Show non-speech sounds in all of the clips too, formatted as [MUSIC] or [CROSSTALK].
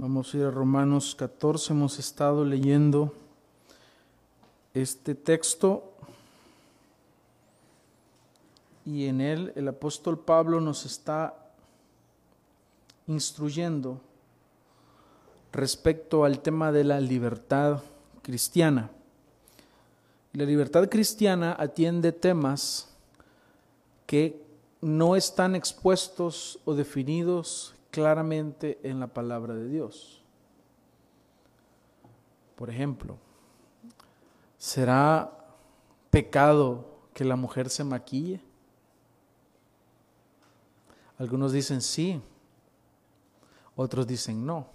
Vamos a ir a Romanos 14. Hemos estado leyendo este texto y en él el apóstol Pablo nos está instruyendo respecto al tema de la libertad cristiana. La libertad cristiana atiende temas que no están expuestos o definidos claramente en la palabra de Dios. Por ejemplo, ¿será pecado que la mujer se maquille? Algunos dicen sí, otros dicen no.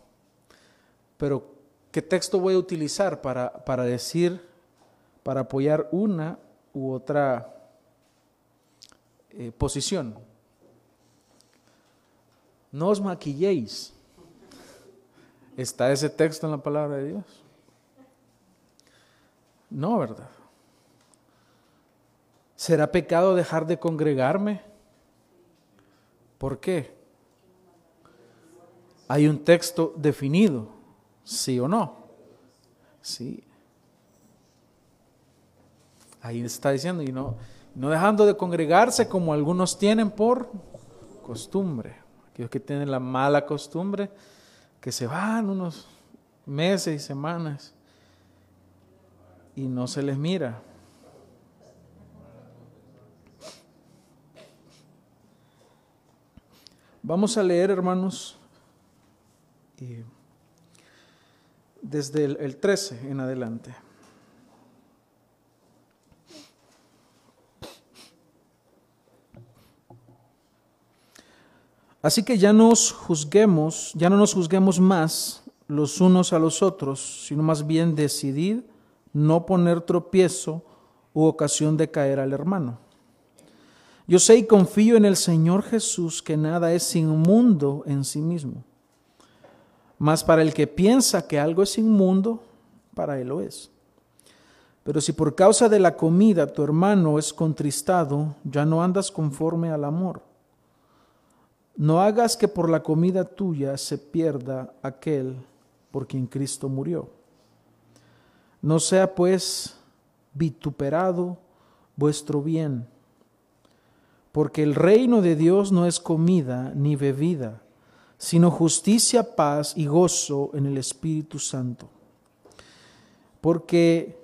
Pero, ¿qué texto voy a utilizar para, para decir, para apoyar una u otra eh, posición? No os maquilléis. ¿Está ese texto en la palabra de Dios? No, ¿verdad? ¿Será pecado dejar de congregarme? ¿Por qué? Hay un texto definido, sí o no. Sí. Ahí está diciendo, y no, no dejando de congregarse como algunos tienen por costumbre aquellos que tienen la mala costumbre, que se van unos meses y semanas y no se les mira. Vamos a leer, hermanos, desde el, el 13 en adelante. Así que ya nos juzguemos, ya no nos juzguemos más los unos a los otros, sino más bien decidid no poner tropiezo u ocasión de caer al hermano. Yo sé y confío en el Señor Jesús que nada es inmundo en sí mismo. Mas para el que piensa que algo es inmundo, para él lo es. Pero si por causa de la comida tu hermano es contristado, ya no andas conforme al amor. No hagas que por la comida tuya se pierda aquel por quien Cristo murió. No sea pues vituperado vuestro bien, porque el reino de Dios no es comida ni bebida, sino justicia, paz y gozo en el Espíritu Santo. Porque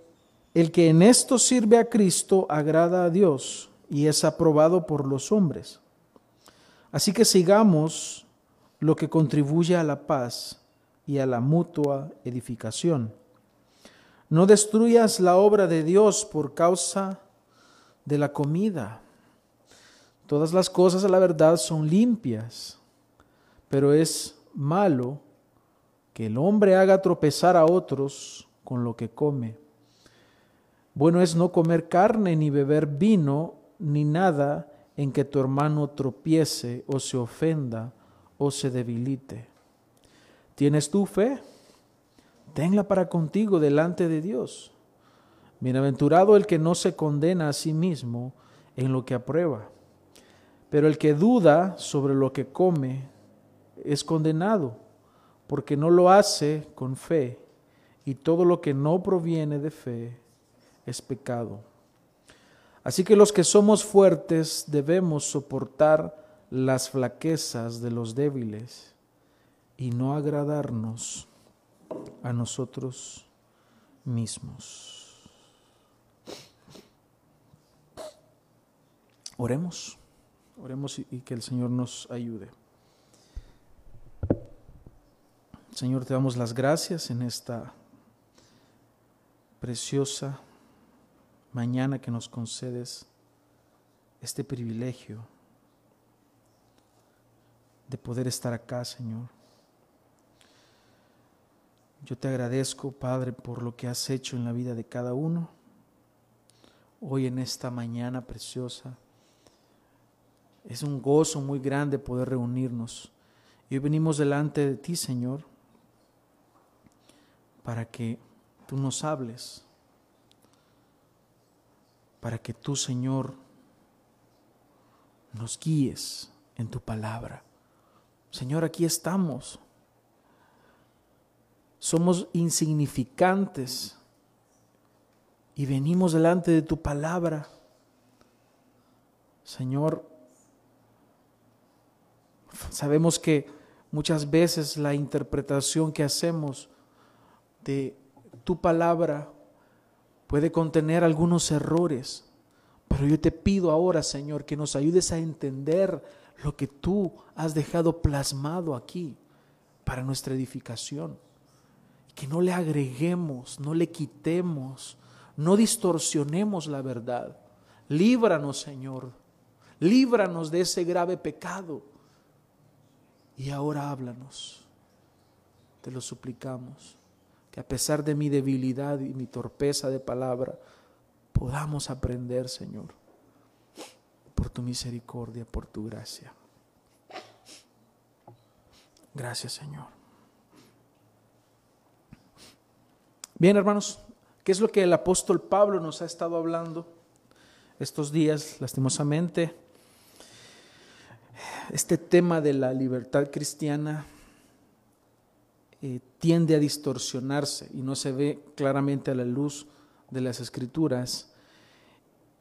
el que en esto sirve a Cristo agrada a Dios y es aprobado por los hombres. Así que sigamos lo que contribuye a la paz y a la mutua edificación. No destruyas la obra de Dios por causa de la comida. Todas las cosas a la verdad son limpias, pero es malo que el hombre haga tropezar a otros con lo que come. Bueno es no comer carne ni beber vino ni nada en que tu hermano tropiece o se ofenda o se debilite. ¿Tienes tu fe? Tenla para contigo delante de Dios. Bienaventurado el que no se condena a sí mismo en lo que aprueba. Pero el que duda sobre lo que come es condenado, porque no lo hace con fe, y todo lo que no proviene de fe es pecado. Así que los que somos fuertes debemos soportar las flaquezas de los débiles y no agradarnos a nosotros mismos. Oremos, oremos y que el Señor nos ayude. Señor, te damos las gracias en esta preciosa mañana que nos concedes este privilegio de poder estar acá, Señor. Yo te agradezco, Padre, por lo que has hecho en la vida de cada uno. Hoy en esta mañana preciosa. Es un gozo muy grande poder reunirnos. Y hoy venimos delante de ti, Señor, para que tú nos hables para que tú, Señor, nos guíes en tu palabra. Señor, aquí estamos. somos insignificantes y venimos delante de tu palabra. Señor, sabemos que muchas veces la interpretación que hacemos de tu palabra puede contener algunos errores, pero yo te pido ahora, Señor, que nos ayudes a entender lo que tú has dejado plasmado aquí para nuestra edificación. Que no le agreguemos, no le quitemos, no distorsionemos la verdad. Líbranos, Señor. Líbranos de ese grave pecado. Y ahora háblanos. Te lo suplicamos. A pesar de mi debilidad y mi torpeza de palabra, podamos aprender, Señor, por tu misericordia, por tu gracia. Gracias, Señor. Bien, hermanos, ¿qué es lo que el apóstol Pablo nos ha estado hablando estos días, lastimosamente? Este tema de la libertad cristiana eh, tiende a distorsionarse y no se ve claramente a la luz de las escrituras.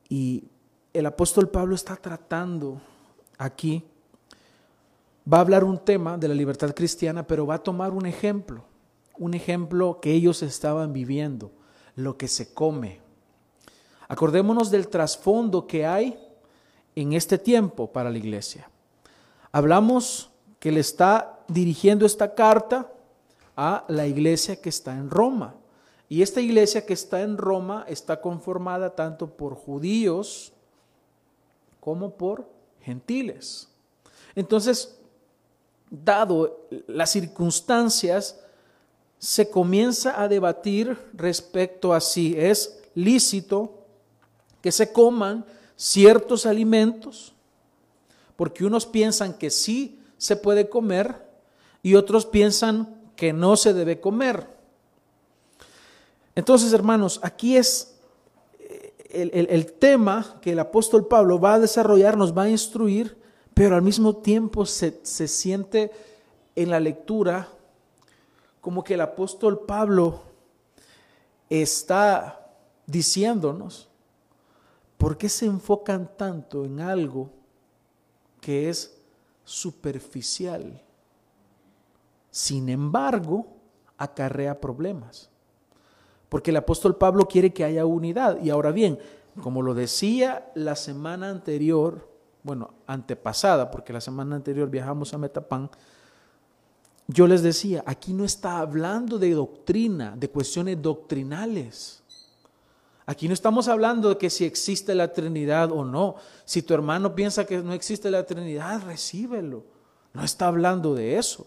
Y el apóstol Pablo está tratando aquí va a hablar un tema de la libertad cristiana, pero va a tomar un ejemplo, un ejemplo que ellos estaban viviendo, lo que se come. Acordémonos del trasfondo que hay en este tiempo para la iglesia. Hablamos que le está dirigiendo esta carta a la iglesia que está en Roma. Y esta iglesia que está en Roma está conformada tanto por judíos como por gentiles. Entonces, dado las circunstancias, se comienza a debatir respecto a si es lícito que se coman ciertos alimentos, porque unos piensan que sí se puede comer y otros piensan que no se debe comer. Entonces, hermanos, aquí es el, el tema que el apóstol Pablo va a desarrollar, nos va a instruir pero al mismo tiempo se, siente en la lectura como que el apóstol Pablo está diciéndonos, ¿por qué se enfocan tanto en algo que es superficial? Sin embargo, acarrea problemas. Porque el apóstol Pablo quiere que haya unidad. Y ahora bien, como lo decía la semana anterior, bueno, antepasada, porque la semana anterior viajamos a Metapán, yo les decía, aquí no está hablando de doctrina, de cuestiones doctrinales. Aquí no estamos hablando de que si existe la Trinidad o no. Si tu hermano piensa que no existe la Trinidad, recíbelo. No está hablando de eso.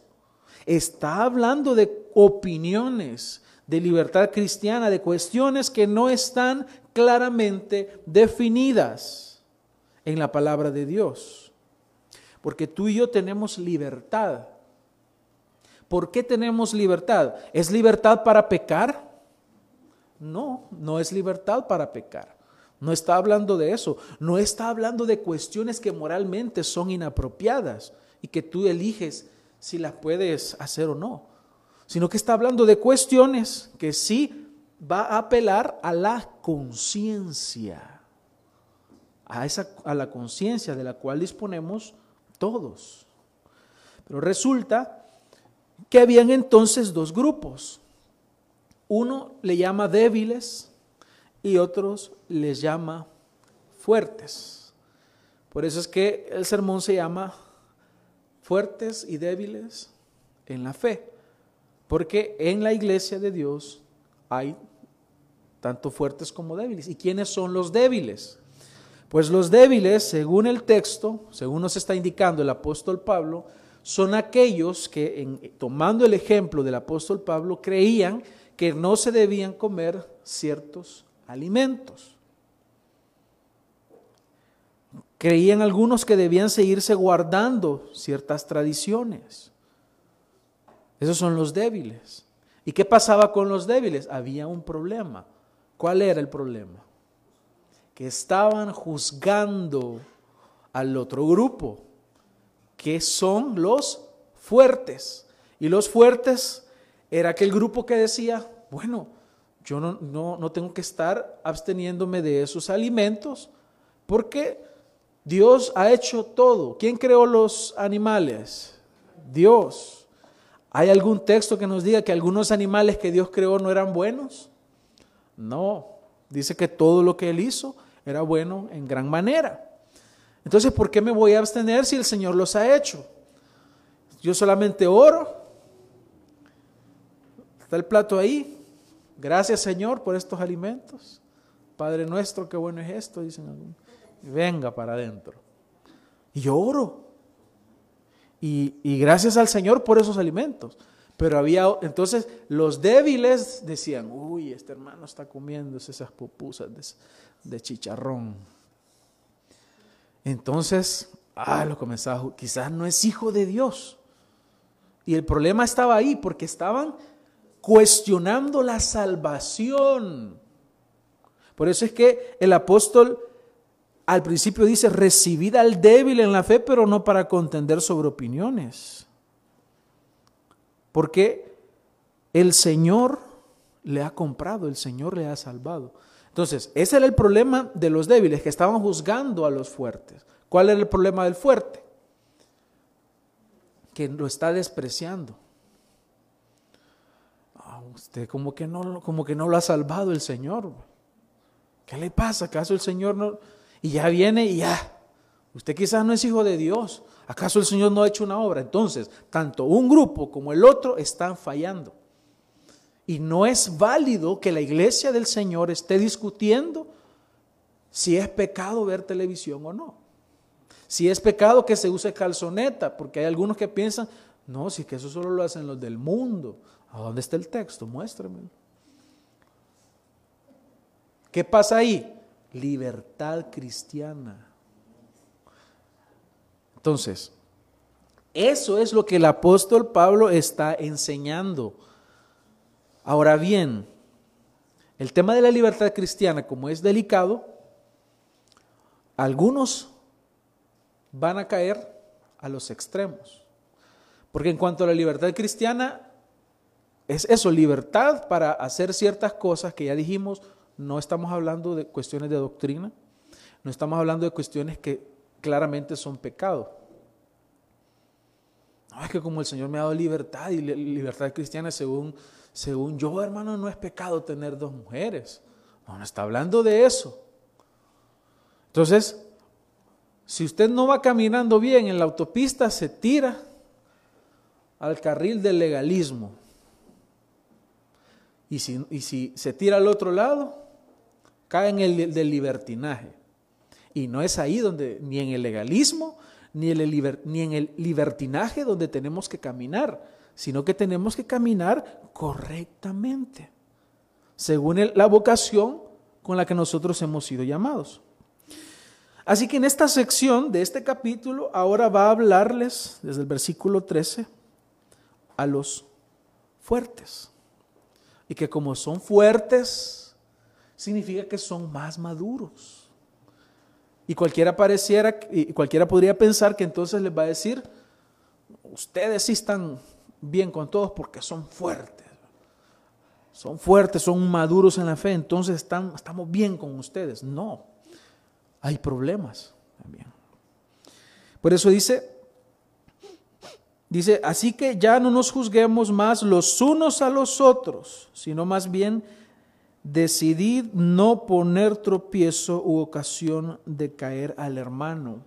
Está hablando de opiniones, de libertad cristiana, de cuestiones que no están claramente definidas en la palabra de Dios. Porque tú y yo tenemos libertad. ¿Por qué tenemos libertad? ¿Es libertad para pecar? No, no es libertad para pecar. No está hablando de eso. No está hablando de cuestiones que moralmente son inapropiadas y que tú eliges si las puedes hacer o no. Sino que está hablando de cuestiones que sí va a apelar a la conciencia a, esa, a la conciencia de la cual disponemos todos. Pero resulta que habían entonces dos grupos. Uno le llama débiles y otros les llama fuertes. Por eso es que el sermón se llama fuertes y débiles en la fe. Porque en la iglesia de Dios hay tanto fuertes como débiles. ¿Y quiénes son los débiles? Pues los débiles, según el texto, según nos está indicando el apóstol Pablo, son aquellos que, tomando el ejemplo del apóstol Pablo, creían que no se debían comer ciertos alimentos. Creían algunos que debían seguirse guardando ciertas tradiciones. Esos son los débiles. ¿Y qué pasaba con los débiles? Había un problema. ¿Cuál era el problema? que estaban juzgando al otro grupo, que son los fuertes. Y los fuertes era aquel grupo que decía, bueno, yo no, no, no tengo que estar absteniéndome de esos alimentos porque Dios ha hecho todo. ¿Quién creó los animales? Dios. ¿Hay algún texto que nos diga que algunos animales que Dios creó no eran buenos? No, dice que todo lo que Él hizo era bueno en gran manera. Entonces, ¿por qué me voy a abstener si el Señor los ha hecho? Yo solamente oro. Está el plato ahí. Gracias Señor por estos alimentos. Padre nuestro, qué bueno es esto, dicen algunos. Venga para adentro. Y yo oro. Y, y gracias al Señor por esos alimentos. Pero había, entonces los débiles decían, uy, este hermano está comiendo esas pupusas de, chicharrón. Entonces, ah, lo comenzaba, quizás no es hijo de Dios. Y el problema estaba ahí porque estaban cuestionando la salvación. Por eso es que el apóstol al principio dice, recibid al débil en la fe, pero no para contender sobre opiniones. Porque el Señor le ha comprado, el Señor le ha salvado. Entonces, ese era el problema de los débiles, que estaban juzgando a los fuertes. ¿Cuál era el problema del fuerte? Que lo está despreciando. Ah, usted como que, no, como que no lo ha salvado el Señor. ¿Qué le pasa? ¿Acaso el Señor no? Y ya viene y ya. Usted quizás no es hijo de Dios. ¿Acaso el Señor no ha hecho una obra? Entonces, tanto un grupo como el otro están fallando. Y no es válido que la iglesia del Señor esté discutiendo si es pecado ver televisión o no. Si es pecado que se use calzoneta, porque hay algunos que piensan, no, si que eso solo lo hacen los del mundo. ¿A dónde está el texto? Muéstrame. ¿Qué pasa ahí? Libertad cristiana. Entonces, eso es lo que el apóstol Pablo está enseñando. Ahora bien, el tema de la libertad cristiana, como es delicado, algunos van a caer a los extremos. Porque en cuanto a la libertad cristiana, es eso, libertad para hacer ciertas cosas que ya dijimos, no estamos hablando de cuestiones de doctrina, no estamos hablando de cuestiones que claramente son pecado. No, es que como el Señor me ha dado libertad y libertad cristiana, según, según yo, hermano, no es pecado tener dos mujeres. No, no está hablando de eso. Entonces, si usted no va caminando bien en la autopista, se tira al carril del legalismo. Y si, y si se tira al otro lado, cae en el del libertinaje. Y no es ahí donde, ni en el legalismo, ni, ni en el libertinaje donde tenemos que caminar, sino que tenemos que caminar correctamente, según la vocación con la que nosotros hemos sido llamados. Así que en esta sección de este capítulo ahora va a hablarles desde el versículo 13 a los fuertes. Y que como son fuertes, significa que son más maduros. Y cualquiera pareciera, y cualquiera podría pensar que entonces les va a decir, ustedes sí están bien con todos porque son fuertes. Son fuertes, son maduros en la fe, entonces están, estamos bien con ustedes. No, hay problemas también. Por eso dice, dice, así que ya no nos juzguemos más los unos a los otros, sino más bien Decidid no poner tropiezo u ocasión de caer al hermano.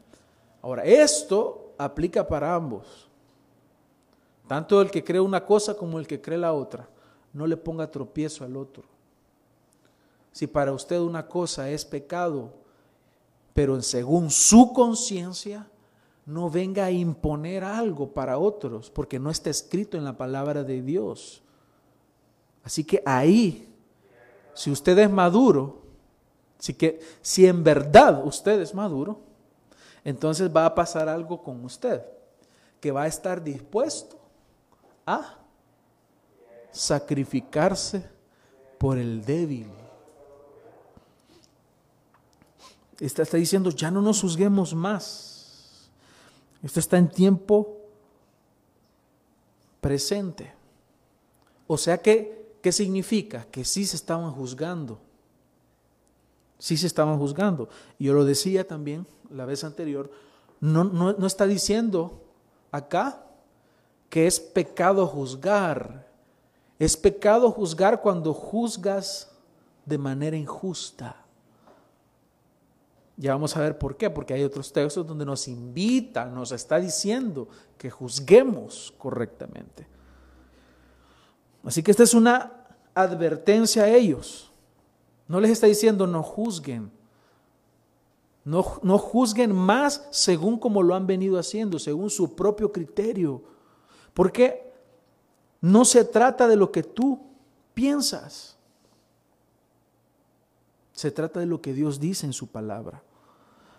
Ahora, esto aplica para ambos. Tanto el que cree una cosa como el que cree la otra. No le ponga tropiezo al otro. Si para usted una cosa es pecado, pero según su conciencia, no venga a imponer algo para otros, porque no está escrito en la palabra de Dios. Así que ahí si usted es maduro, si, que, si en verdad usted es maduro, entonces va a pasar algo con usted, que va a estar dispuesto a sacrificarse por el débil. Está, está diciendo, ya no nos juzguemos más. Esto está en tiempo presente. O sea que, ¿qué significa? Que sí se estaban juzgando. Sí se estaban juzgando. Y yo lo decía también la vez anterior, no, no, no está diciendo acá que es pecado juzgar. Es pecado juzgar cuando juzgas de manera injusta. Ya vamos a ver por qué, porque hay otros textos donde nos invita, nos está diciendo que juzguemos correctamente. Así que esta es una advertencia a ellos. No les está diciendo no juzguen. No, no juzguen más según como lo han venido haciendo, según su propio criterio. Porque no se trata de lo que tú piensas. Se trata de lo que Dios dice en su palabra.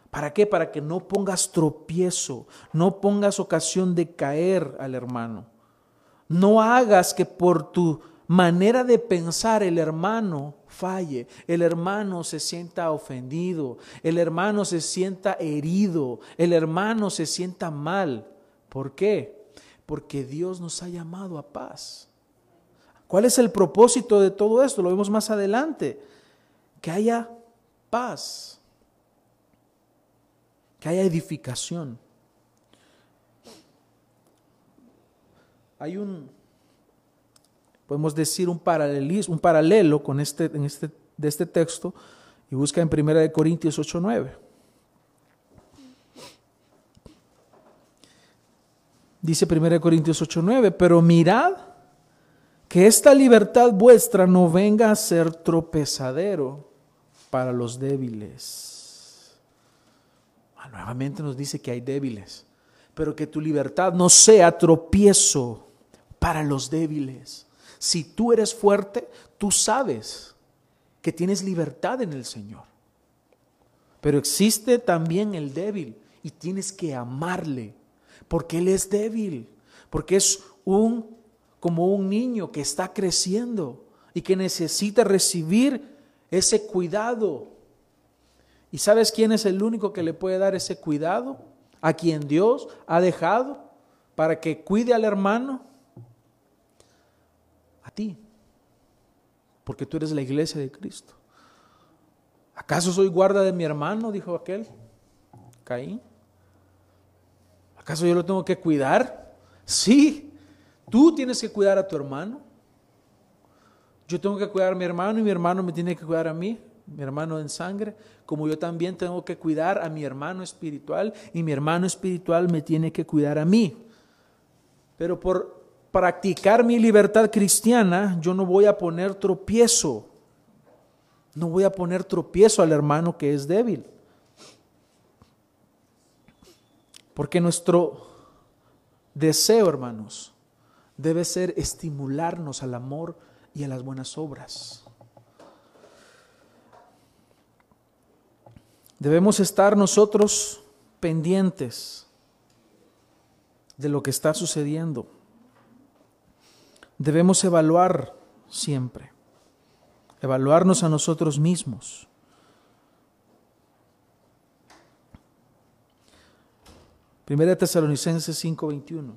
¿Para qué? Para que no pongas tropiezo, no pongas ocasión de caer al hermano. No hagas que por tu manera de pensar el hermano falle, el hermano se sienta ofendido, el hermano se sienta herido, el hermano se sienta mal. ¿Por qué? Porque Dios nos ha llamado a paz. ¿Cuál es el propósito de todo esto? Lo vemos más adelante que haya paz, que haya edificación. Hay un, podemos decir, un paralelismo, un paralelo con este, en este, de este texto y busca en 1 Corintios 8:9. Dice 1 Corintios 8:9, pero mirad que esta libertad vuestra no venga a ser tropezadero para los débiles. Ah, nuevamente nos dice que hay débiles, pero que tu libertad no sea tropiezo para los débiles. Si tú eres fuerte, tú sabes que tienes libertad en el Señor. Pero existe también el débil y tienes que amarle, porque Él es débil, porque es un como un niño que está creciendo y que necesita recibir ese cuidado. ¿Y sabes quién es el único que le puede dar ese cuidado? A quien Dios ha dejado para que cuide al hermano. A ti. Porque tú eres la iglesia de Cristo. ¿Acaso soy guarda de mi hermano? Dijo aquel. Caín. ¿Acaso yo lo tengo que cuidar? Sí. Tú tienes que cuidar a tu hermano. Yo tengo que cuidar a mi hermano y mi hermano me tiene que cuidar a mí, mi hermano en sangre, como yo también tengo que cuidar a mi hermano espiritual y mi hermano espiritual me tiene que cuidar a mí. Pero por practicar mi libertad cristiana, yo no voy a poner tropiezo. No voy a poner tropiezo al hermano que es débil. Porque nuestro deseo, hermanos, debe ser estimularnos al amor y a las buenas obras. Debemos estar nosotros pendientes de lo que está sucediendo. Debemos evaluar siempre, evaluarnos a nosotros mismos. Primera Tesalonicenses 5:21.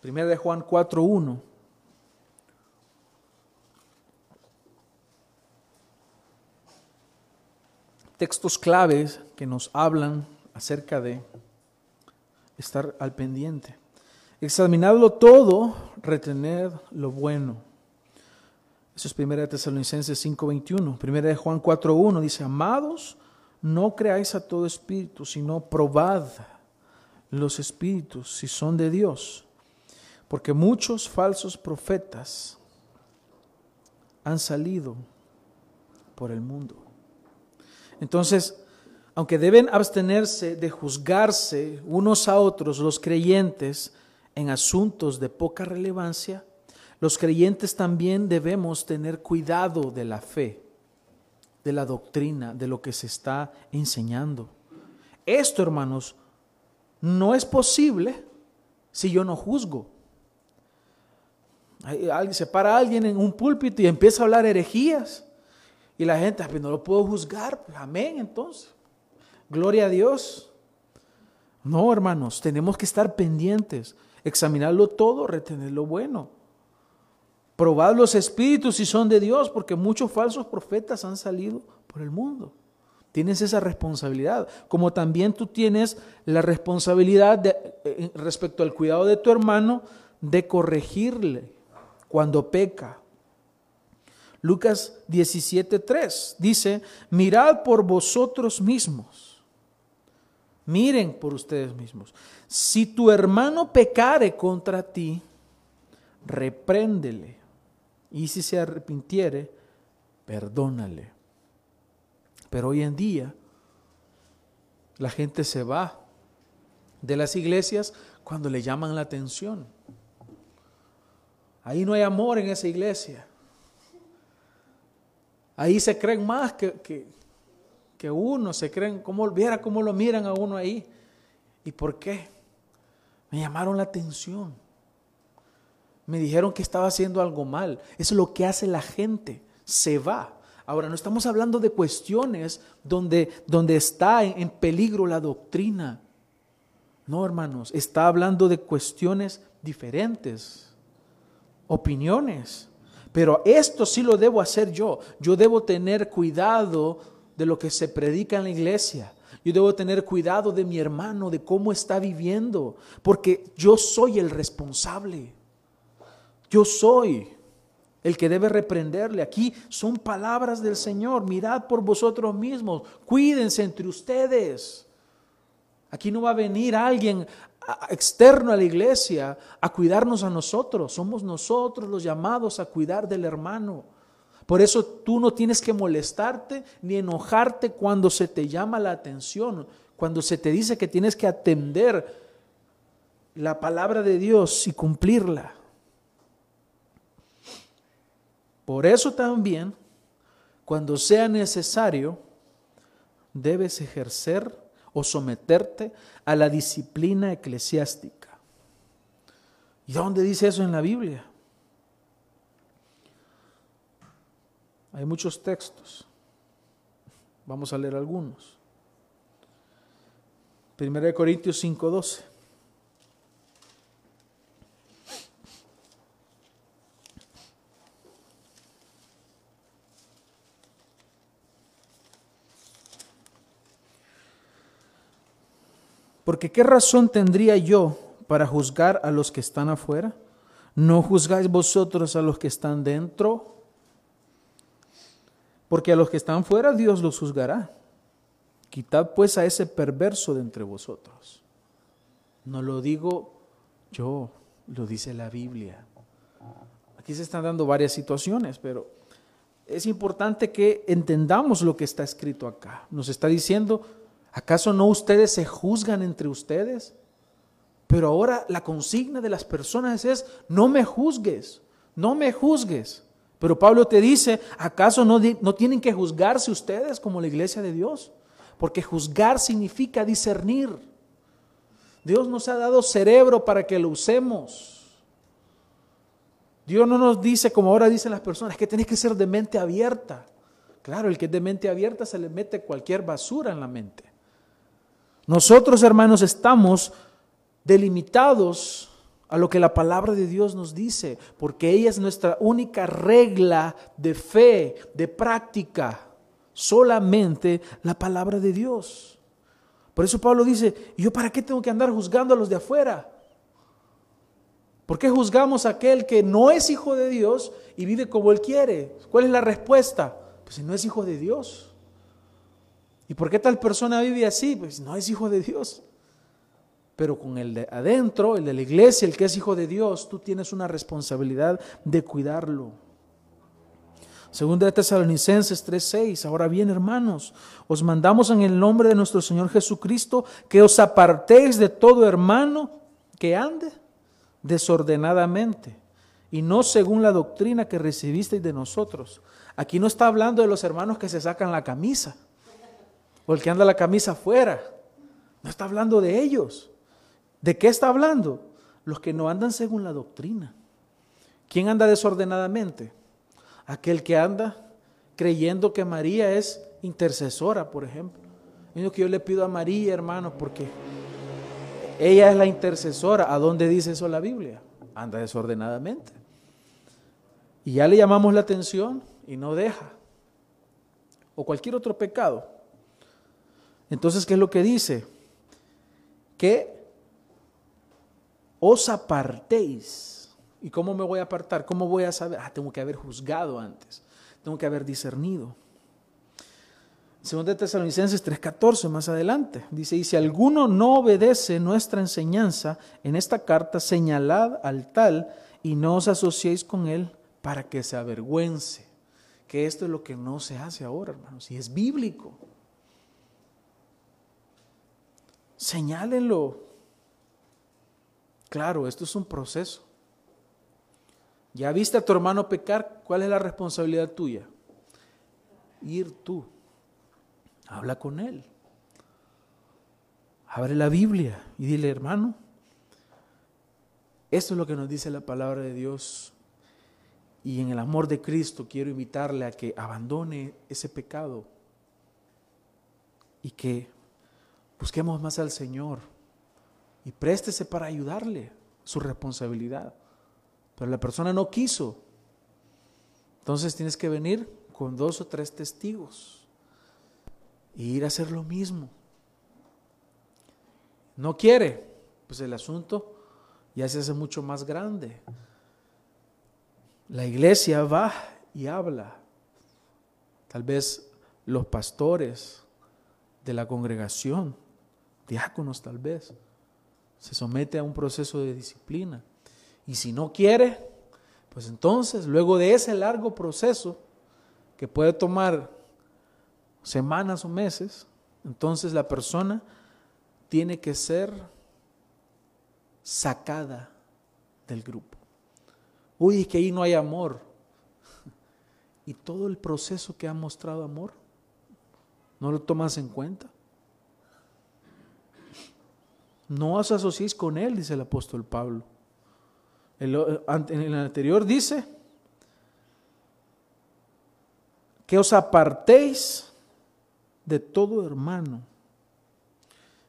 Primera de Juan 4.1. Textos claves que nos hablan acerca de estar al pendiente. Examinadlo todo, retener lo bueno. Eso es Primera de Tesalonicenses 5:21. Primera de Juan 4:1 dice, "Amados, no creáis a todo espíritu, sino probad los espíritus si son de Dios, porque muchos falsos profetas han salido por el mundo. Entonces, aunque deben abstenerse de juzgarse unos a otros los creyentes en asuntos de poca relevancia, los creyentes también debemos tener cuidado de la fe, de la doctrina, de lo que se está enseñando. Esto, hermanos, no es posible si yo no juzgo se para alguien en un púlpito y empieza a hablar herejías. Y la gente, pues no lo puedo juzgar. Pues, amén, entonces. Gloria a Dios. No, hermanos, tenemos que estar pendientes, examinarlo todo, retener lo bueno. Probad los espíritus si son de Dios, porque muchos falsos profetas han salido por el mundo. Tienes esa responsabilidad, como también tú tienes la responsabilidad de, eh, respecto al cuidado de tu hermano de corregirle cuando peca. Lucas 17:3 dice, mirad por vosotros mismos, miren por ustedes mismos. Si tu hermano pecare contra ti, repréndele, y si se arrepintiere, perdónale. Pero hoy en día la gente se va de las iglesias cuando le llaman la atención. Ahí no hay amor en esa iglesia. Ahí se creen más que, que, uno, se creen, como viera cómo lo miran a uno ahí. ¿Y por qué? Me llamaron la atención. Me dijeron que estaba haciendo algo mal. Eso es lo que hace la gente. Se va. Ahora, no estamos hablando de cuestiones donde, donde está en, en peligro la doctrina. No, hermanos, está hablando de cuestiones diferentes, opiniones. Pero esto sí lo debo hacer yo. Yo debo tener cuidado de lo que se predica en la iglesia. Yo debo tener cuidado de mi hermano, de cómo está viviendo, porque yo soy el responsable. Yo soy el que debe reprenderle. Aquí son palabras del Señor. Mirad por vosotros mismos. Cuídense entre ustedes. Aquí no va a venir alguien externo a la iglesia a cuidarnos a nosotros. Somos nosotros los llamados a cuidar del hermano. Por eso tú no tienes que molestarte ni enojarte cuando se te llama la atención, cuando se te dice que tienes que atender la palabra de Dios y cumplirla. Por eso también, cuando sea necesario, debes ejercer o someterte a la disciplina eclesiástica. ¿Y dónde dice eso en la Biblia? Hay muchos textos. Vamos a leer algunos. 1 Corintios 5:12. Porque ¿qué razón tendría yo para juzgar a los que están afuera? ¿No juzgáis vosotros a los que están dentro? Porque a los que están fuera Dios los juzgará. Quitad pues a ese perverso de entre vosotros. No lo digo yo, lo dice la Biblia. Aquí se están dando varias situaciones, pero es importante que entendamos lo que está escrito acá. Nos está diciendo, ¿Acaso no ustedes se juzgan entre ustedes? Pero ahora la consigna de las personas es, no me juzgues, no me juzgues. Pero Pablo te dice, ¿acaso no, no tienen que juzgarse ustedes como la iglesia de Dios? Porque juzgar significa discernir. Dios nos ha dado cerebro para que lo usemos. Dios no nos dice, como ahora dicen las personas, que tenés que ser de mente abierta. Claro, el que es de mente abierta se le mete cualquier basura en la mente. Nosotros, hermanos, estamos delimitados a lo que la palabra de Dios nos dice, porque ella es nuestra única regla de fe, de práctica, solamente la palabra de Dios. Por eso Pablo dice, ¿y yo para qué tengo que andar juzgando a los de afuera? ¿Por qué juzgamos a aquel que no es hijo de Dios y vive como él quiere? ¿Cuál es la respuesta? Pues si no es hijo de Dios. ¿Y por qué tal persona vive así? Pues no es hijo de Dios. Pero con el de adentro, el de la iglesia, el que es hijo de Dios, tú tienes una responsabilidad de cuidarlo. Segunda de Tesalonicenses 3:6. Ahora bien, hermanos, os mandamos en el nombre de nuestro Señor Jesucristo que os apartéis de todo hermano que ande desordenadamente y no según la doctrina que recibisteis de nosotros. Aquí no está hablando de los hermanos que se sacan la camisa o el que anda la camisa afuera. No está hablando de ellos. ¿De qué está hablando? Los que no andan según la doctrina. ¿Quién anda desordenadamente? Aquel que anda creyendo que María es intercesora, por ejemplo. Es lo que yo le pido a María, hermano, porque Ella es la intercesora. ¿A dónde dice eso la Biblia? Anda desordenadamente. Y ya le llamamos la atención y no deja. O cualquier otro pecado. Entonces, ¿qué es lo que dice? Que os apartéis. ¿Y cómo me voy a apartar? ¿Cómo voy a saber? Ah, tengo que haber juzgado antes. Tengo que haber discernido. Según de Tesalonicenses 3:14 más adelante, dice, y si alguno no obedece nuestra enseñanza en esta carta, señalad al tal y no os asociéis con él para que se avergüence. Que esto es lo que no se hace ahora, hermanos, y es bíblico. Señálenlo. Claro, esto es un proceso. Ya viste a tu hermano pecar, ¿cuál es la responsabilidad tuya? Ir tú. Habla con él. Abre la Biblia y dile, hermano, esto es lo que nos dice la palabra de Dios. Y en el amor de Cristo quiero invitarle a que abandone ese pecado y que busquemos más al Señor y préstese para ayudarle su responsabilidad. Pero la persona no quiso. Entonces tienes que venir con dos o tres testigos y ir a hacer lo mismo. No quiere, pues el asunto ya se hace mucho más grande. La iglesia va y habla. Tal vez los pastores de la congregación, diáconos tal vez, se somete a un proceso de disciplina. Y si no quiere, pues entonces, luego de ese largo proceso, que puede tomar semanas o meses, entonces la persona tiene que ser sacada del grupo. Uy, que ahí no hay amor. [LAUGHS] Y todo el proceso que ha mostrado amor, ¿no lo tomas en cuenta? No os asociéis con él, dice el apóstol Pablo. En el anterior dice que os apartéis de todo hermano.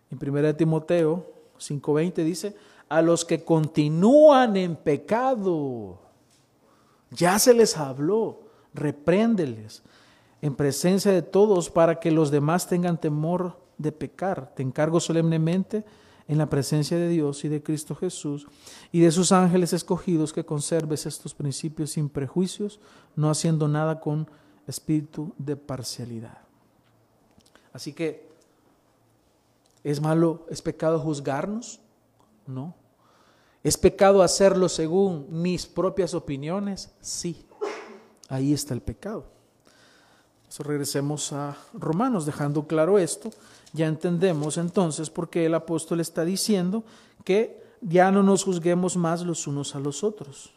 En 1 Timoteo 5:20 dice, a los que continúan en pecado, ya se les habló, repréndeles en presencia de todos para que los demás tengan temor de pecar. Te encargo solemnemente en la presencia de Dios y de Cristo Jesús y de sus ángeles escogidos que conserves estos principios sin prejuicios, no haciendo nada con espíritu de parcialidad. Así que, ¿es malo, es pecado juzgarnos? No. ¿Es pecado hacerlo según mis propias opiniones? Sí. Ahí está el pecado. Regresemos a Romanos, dejando claro esto. Ya entendemos entonces por qué el apóstol está diciendo que ya no nos juzguemos más los unos a los otros.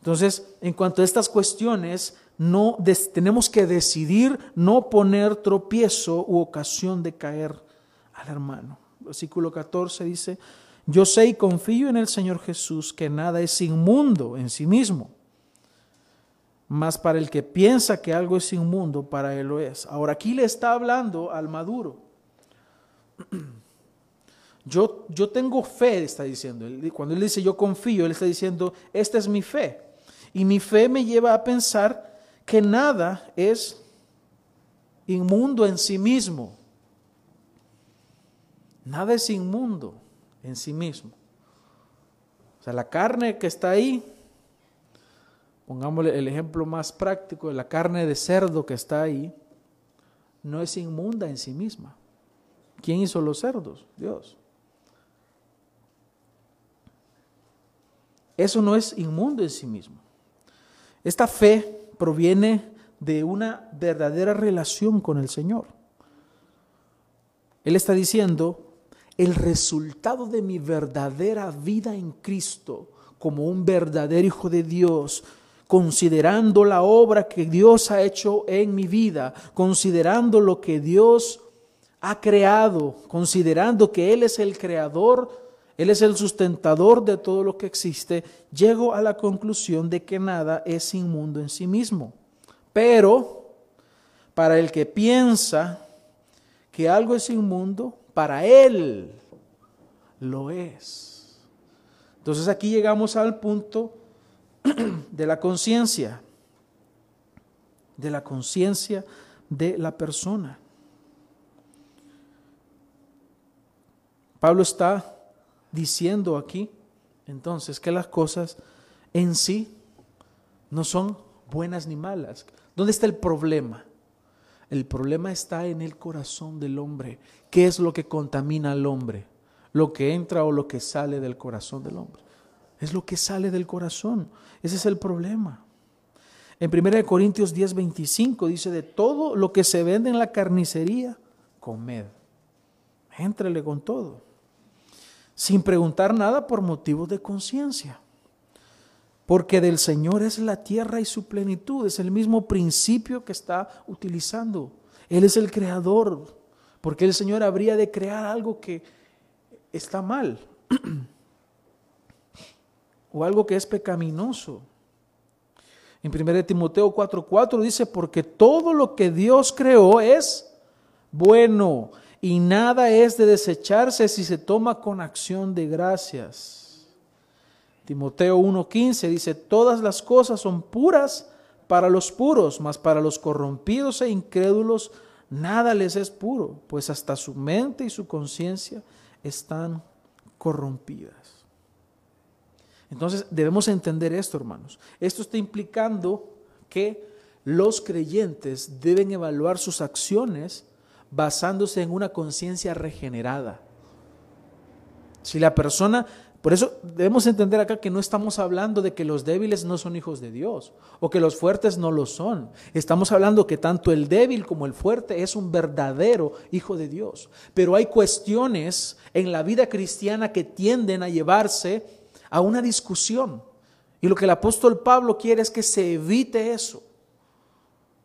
Entonces, en cuanto a estas cuestiones, no tenemos que decidir no poner tropiezo u ocasión de caer al hermano. Versículo 14 dice, yo sé y confío en el Señor Jesús que nada es inmundo en sí mismo, mas para el que piensa que algo es inmundo, para él lo es. Ahora aquí le está hablando al maduro. [CLEARS THROAT] Yo, yo tengo fe, está diciendo. Cuando él dice yo confío, él está diciendo, esta es mi fe. Y mi fe me lleva a pensar que nada es inmundo en sí mismo. Nada es inmundo en sí mismo. O sea, la carne que está ahí, pongámosle el ejemplo más práctico, la carne de cerdo que está ahí, no es inmunda en sí misma. ¿Quién hizo los cerdos? Dios. Eso no es inmundo en sí mismo. Esta fe proviene de una verdadera relación con el Señor. Él está diciendo, el resultado de mi verdadera vida en Cristo como un verdadero hijo de Dios, considerando la obra que Dios ha hecho en mi vida, considerando lo que Dios ha creado, considerando que Él es el creador él es el sustentador de todo lo que existe, llego a la conclusión de que nada es inmundo en sí mismo. Pero para el que piensa que algo es inmundo, para él lo es. Entonces aquí llegamos al punto [CLEARS THROAT] de la conciencia, de la conciencia de la persona. Pablo está diciendo aquí entonces que las cosas en sí no son buenas ni malas. ¿Dónde está el problema? El problema está en el corazón del hombre. ¿Qué es lo que contamina al hombre? Lo que entra o lo que sale del corazón del hombre. Es lo que sale del corazón. Ese es el problema. En 1 Corintios 10, 25 dice, de todo lo que se vende en la carnicería, comed. Éntrele con todo. Sin preguntar nada por motivos de conciencia porque del Señor es la tierra y su plenitud, es el mismo principio que está utilizando. Él es el creador, porque el Señor habría de crear algo que está mal [CLEARS THROAT] o algo que es pecaminoso. En 1 Timoteo 4:4 dice, porque todo lo que Dios creó es bueno y nada es de desecharse si se toma con acción de gracias. Timoteo 1:15 dice, todas las cosas son puras para los puros, mas para los corrompidos e incrédulos nada les es puro, pues hasta su mente y su conciencia están corrompidas. Entonces debemos entender esto, hermanos. Esto está implicando que los creyentes deben evaluar sus acciones basándose en una conciencia regenerada. Si la persona por eso debemos entender acá que no estamos hablando de que los débiles no son hijos de Dios o que los fuertes no lo son. Estamos hablando que tanto el débil como el fuerte es un verdadero hijo de Dios. Pero hay cuestiones en la vida cristiana que tienden a llevarse a una discusión. Y lo que el apóstol Pablo quiere es que se evite eso.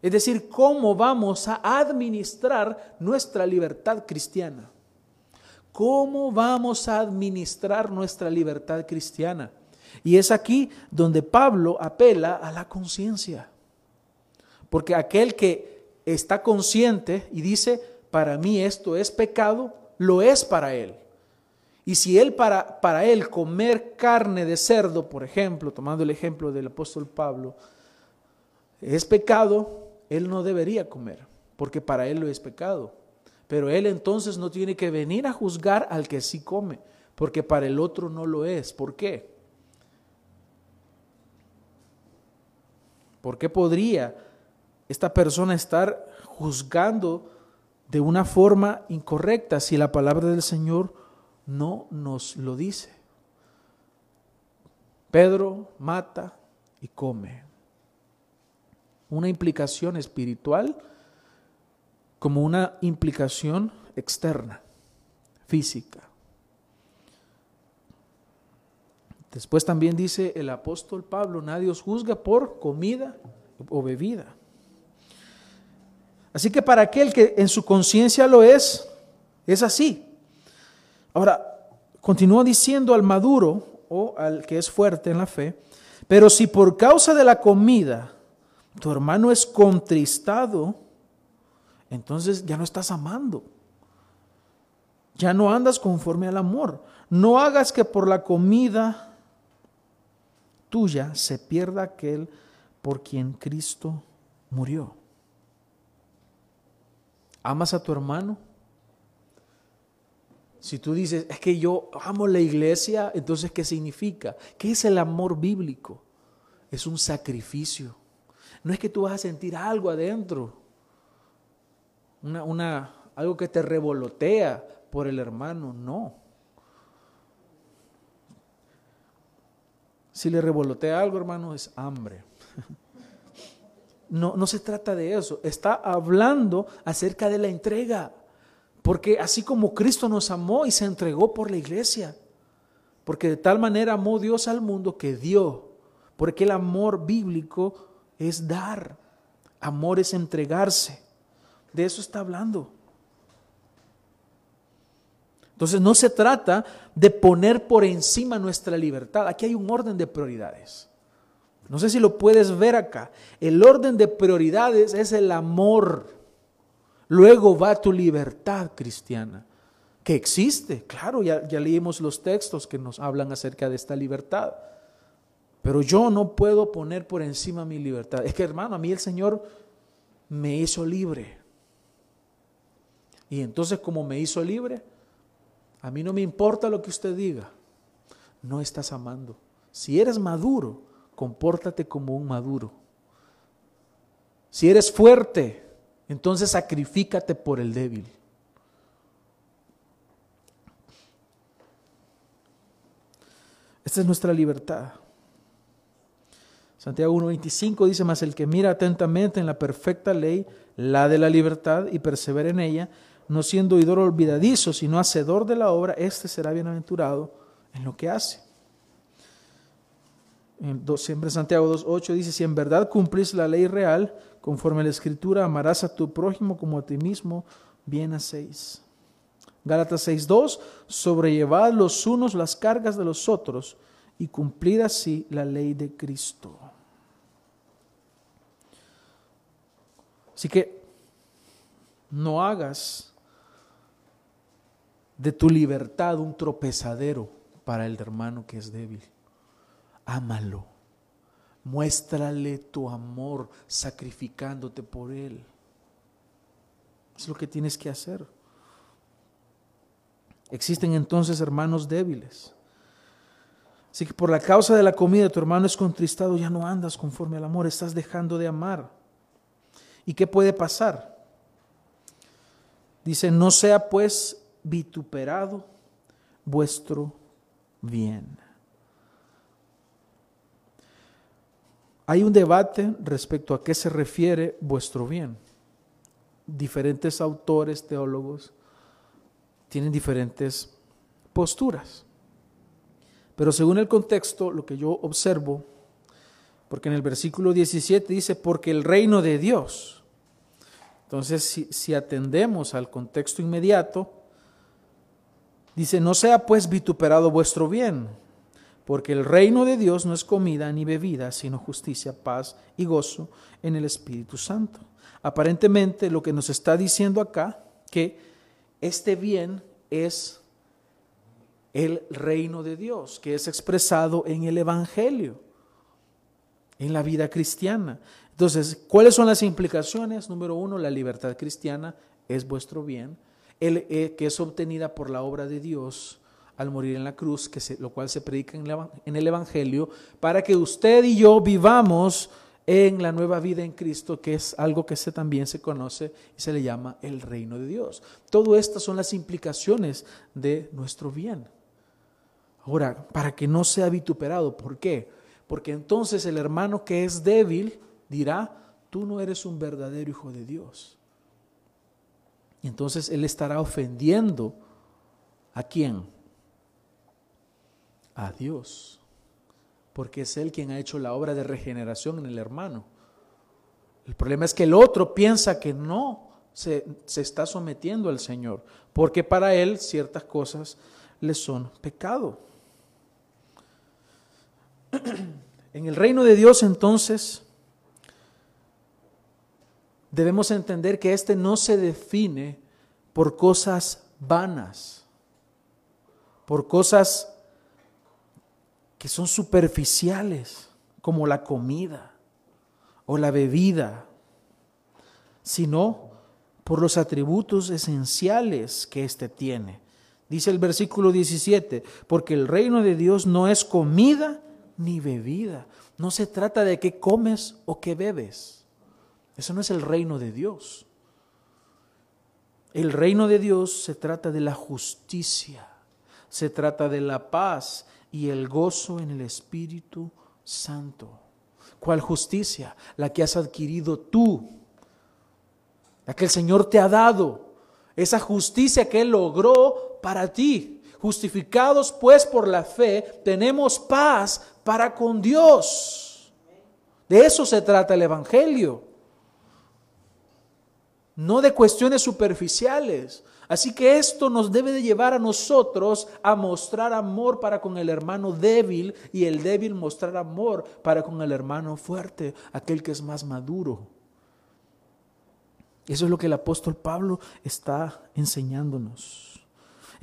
Es decir, cómo vamos a administrar nuestra libertad cristiana. ¿Cómo vamos a administrar nuestra libertad cristiana? Y es aquí donde Pablo apela a la conciencia. Porque aquel que está consciente y dice, para mí esto es pecado, lo es para él. Y si él para, para él comer carne de cerdo, por ejemplo, tomando el ejemplo del apóstol Pablo, es pecado, él no debería comer, porque para él lo es pecado. Pero él entonces no tiene que venir a juzgar al que sí come, porque para el otro no lo es. ¿Por qué? ¿Por qué podría esta persona estar juzgando de una forma incorrecta si la palabra del Señor no nos lo dice? Pedro mata y come. Una implicación espiritual como una implicación externa, física. Después también dice el apóstol Pablo, nadie os juzga por comida o bebida. Así que para aquel que en su conciencia lo es, es así. Ahora, continúa diciendo al maduro o al que es fuerte en la fe, pero si por causa de la comida tu hermano es contristado, entonces ya no estás amando. Ya no andas conforme al amor. No hagas que por la comida tuya se pierda aquel por quien Cristo murió. ¿Amas a tu hermano? Si tú dices, es que yo amo la iglesia, entonces ¿qué significa? ¿Qué es el amor bíblico? Es un sacrificio. No es que tú vas a sentir algo adentro una, algo que te revolotea por el hermano, no. Si le revolotea algo, hermano, es hambre. No, no se trata de eso. Está hablando acerca de la entrega. Porque así como Cristo nos amó y se entregó por la iglesia, porque de tal manera amó Dios al mundo que dio, porque el amor bíblico es dar, amor es entregarse. De eso está hablando. Entonces no se trata de poner por encima nuestra libertad. Aquí hay un orden de prioridades. No sé si lo puedes ver acá. El orden de prioridades es el amor. Luego va tu libertad cristiana. que existe. Claro, ya, leímos los textos que nos hablan acerca de esta libertad. Pero yo no puedo poner por encima mi libertad. Es que hermano, a mí el Señor me hizo libre. Y entonces como me hizo libre, a mí no me importa lo que usted diga. No estás amando. Si eres maduro, compórtate como un maduro. Si eres fuerte, entonces sacrifícate por el débil. Esta es nuestra libertad. Santiago 1.25 dice, más el que mira atentamente en la perfecta ley, la de la libertad, y persevera en ella, no siendo oidor olvidadizo, sino hacedor de la obra, éste será bienaventurado en lo que hace. Siempre Santiago 2.8 dice, si en verdad cumplís la ley real, conforme a la escritura, amarás a tu prójimo como a ti mismo, bien hacéis. Gálatas 6.2, sobrellevad los unos las cargas de los otros y cumplid así la ley de Cristo. Así que no hagas de tu libertad un tropezadero para el hermano que es débil. Ámalo. Muéstrale tu amor sacrificándote por él. Es lo que tienes que hacer. Existen entonces hermanos débiles. Así que por la causa de la comida tu hermano es contristado, ya no andas conforme al amor, estás dejando de amar. ¿Y qué puede pasar? Dice, no sea pues vituperado vuestro bien. Hay un debate respecto a qué se refiere vuestro bien. Diferentes autores, teólogos, tienen diferentes posturas. Pero según el contexto, lo que yo observo, porque en el versículo 17 dice, porque el reino de Dios. Entonces, si, si atendemos al contexto inmediato, dice, no sea pues vituperado vuestro bien, porque el reino de Dios no es comida ni bebida, sino justicia, paz y gozo en el Espíritu Santo. Aparentemente lo que nos está diciendo acá, que este bien es el reino de Dios, que es expresado en el Evangelio, en la vida cristiana. Entonces, ¿cuáles son las implicaciones? Número uno, la libertad cristiana es vuestro bien, el, eh, que es obtenida por la obra de Dios al morir en la cruz, que lo cual se predica en, el Evangelio, para que usted y yo vivamos en la nueva vida en Cristo, que es algo que se, también se conoce y se le llama el reino de Dios. Todo estas son las implicaciones de nuestro bien. Ahora, para que no sea vituperado, ¿por qué? Porque entonces el hermano que es débil dirá, tú no eres un verdadero hijo de Dios. Y entonces él estará ofendiendo a quién? a Dios, porque es Él quien ha hecho la obra de regeneración en el hermano. El problema es que el otro piensa que no se, se está sometiendo al Señor, porque para Él ciertas cosas le son pecado. [CLEARS THROAT] En el reino de Dios entonces debemos entender que éste no se define por cosas vanas, por cosas que son superficiales, como la comida o la bebida, sino por los atributos esenciales que éste tiene. Dice el versículo 17, porque el reino de Dios no es comida ni bebida. No se trata de qué comes o qué bebes. Eso no es el reino de Dios. El reino de Dios se trata de la justicia, se trata de la paz y el gozo en el Espíritu Santo. ¿Cuál justicia? La que has adquirido tú, la que el Señor te ha dado, esa justicia que Él logró para ti. Justificados pues por la fe, tenemos paz para con Dios. De eso se trata el Evangelio. No de cuestiones superficiales, Así que esto nos debe de llevar a nosotros a mostrar amor para con el hermano débil y el débil mostrar amor para con el hermano fuerte, aquel que es más maduro. Eso es lo que el apóstol Pablo está enseñándonos.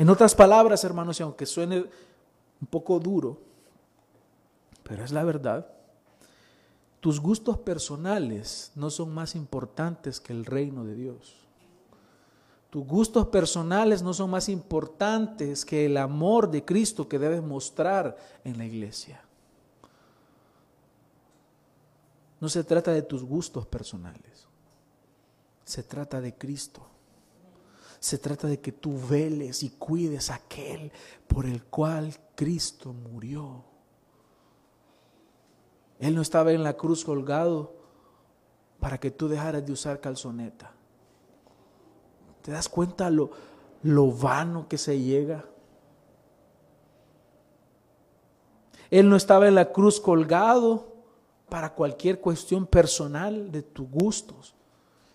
En otras palabras, hermanos, y aunque suene un poco duro, pero es la verdad, tus gustos personales no son más importantes que el reino de Dios. Tus gustos personales no son más importantes que el amor de Cristo que debes mostrar en la iglesia. No se trata de tus gustos personales, se trata de Cristo. Se trata de que tú veles y cuides aquel por el cual Cristo murió. Él no estaba en la cruz colgado para que tú dejaras de usar calzoneta. ¿Te das cuenta lo, lo vano que se llega? Él no estaba en la cruz colgado para cualquier cuestión personal de tus gustos.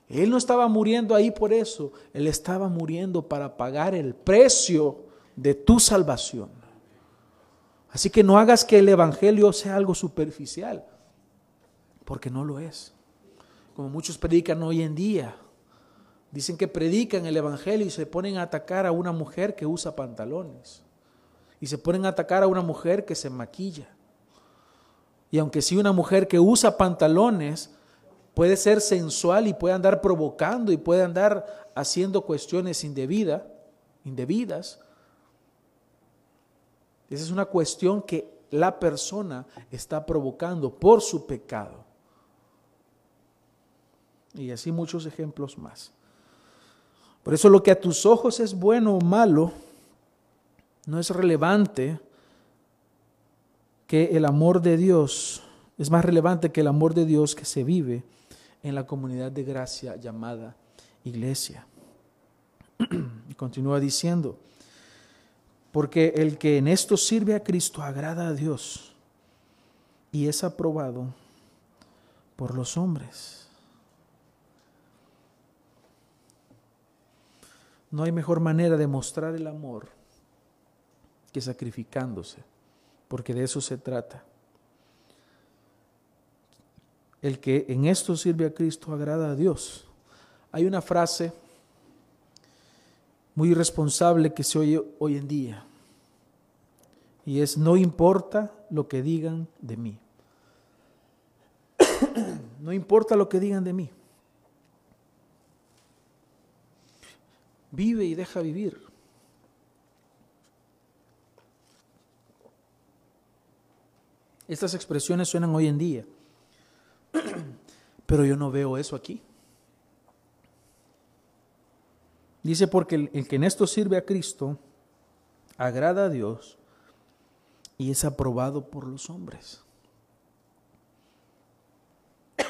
Él no estaba muriendo ahí por eso, Él estaba muriendo para pagar el precio de tu salvación. Así que no hagas que el Evangelio sea algo superficial, porque no lo es. Como muchos predican hoy en día, dicen que predican el Evangelio y se ponen a atacar a una mujer que usa pantalones, y se ponen a atacar a una mujer que se maquilla. Y aunque sí una mujer que usa pantalones, puede ser sensual y puede andar provocando y puede andar haciendo cuestiones indebidas, indebidas. Esa es una cuestión que la persona está provocando por su pecado. Y así muchos ejemplos más. Por eso lo que a tus ojos es bueno o malo no es relevante que el amor de Dios, es más relevante que el amor de Dios que se vive en la comunidad de gracia llamada iglesia. [CLEARS THROAT] Y continúa diciendo, porque el que en esto sirve a Cristo agrada a Dios y es aprobado por los hombres. No hay mejor manera de mostrar el amor que sacrificándose, porque de eso se trata. El que en esto sirve a Cristo agrada a Dios. Hay una frase muy irresponsable que se oye hoy en día y es no importa lo que digan de mí. [COUGHS] no importa lo que digan de mí. Vive y deja vivir. Estas expresiones suenan hoy en día. [CLEARS THROAT] Pero yo no veo eso aquí. Dice, porque el, que en esto sirve a Cristo agrada a Dios y es aprobado por los hombres. [CLEARS THROAT]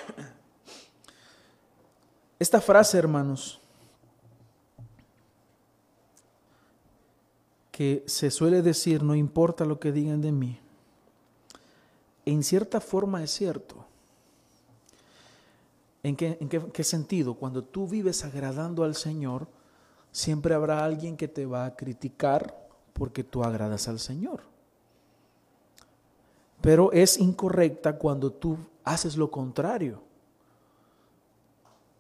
Esta frase, hermanos, que se suele decir, no importa lo que digan de mí, en cierta forma es cierto. ¿En qué, sentido? Cuando tú vives agradando al Señor, siempre habrá alguien que te va a criticar porque tú agradas al Señor. Pero es incorrecta cuando tú haces lo contrario.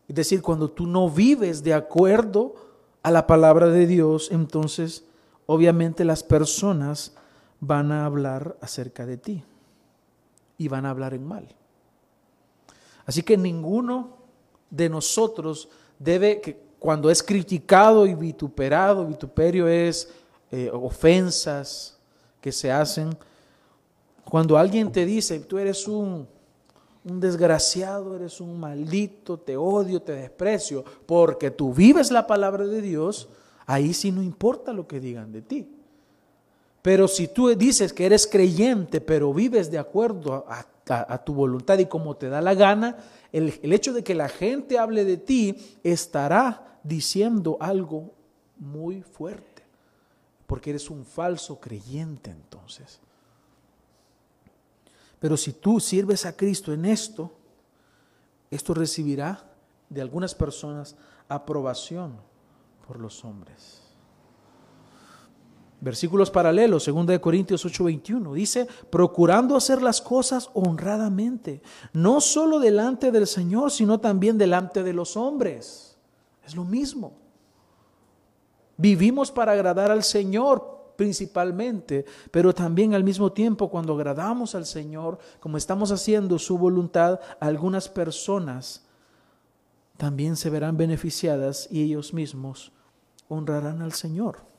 Es decir, cuando tú no vives de acuerdo a la palabra de Dios, entonces obviamente las personas van a hablar acerca de ti y van a hablar en mal. Así que ninguno de nosotros debe, que cuando es criticado y vituperado, vituperio es eh, ofensas que se hacen, cuando alguien te dice, tú eres un, un desgraciado, eres un maldito, te odio, te desprecio, porque tú vives la palabra de Dios, ahí sí no importa lo que digan de ti. Pero si tú dices que eres creyente, pero vives de acuerdo a, tu voluntad y como te da la gana, el, el hecho de que la gente hable de ti estará diciendo algo muy fuerte, porque eres un falso creyente entonces. Pero si tú sirves a Cristo en esto, esto recibirá de algunas personas aprobación por los hombres. Versículos paralelos, 2 Corintios 8:21, dice, procurando hacer las cosas honradamente, no solo delante del Señor, sino también delante de los hombres. Es lo mismo. Vivimos para agradar al Señor principalmente, pero también al mismo tiempo cuando agradamos al Señor, como estamos haciendo su voluntad, algunas personas también se verán beneficiadas y ellos mismos honrarán al Señor.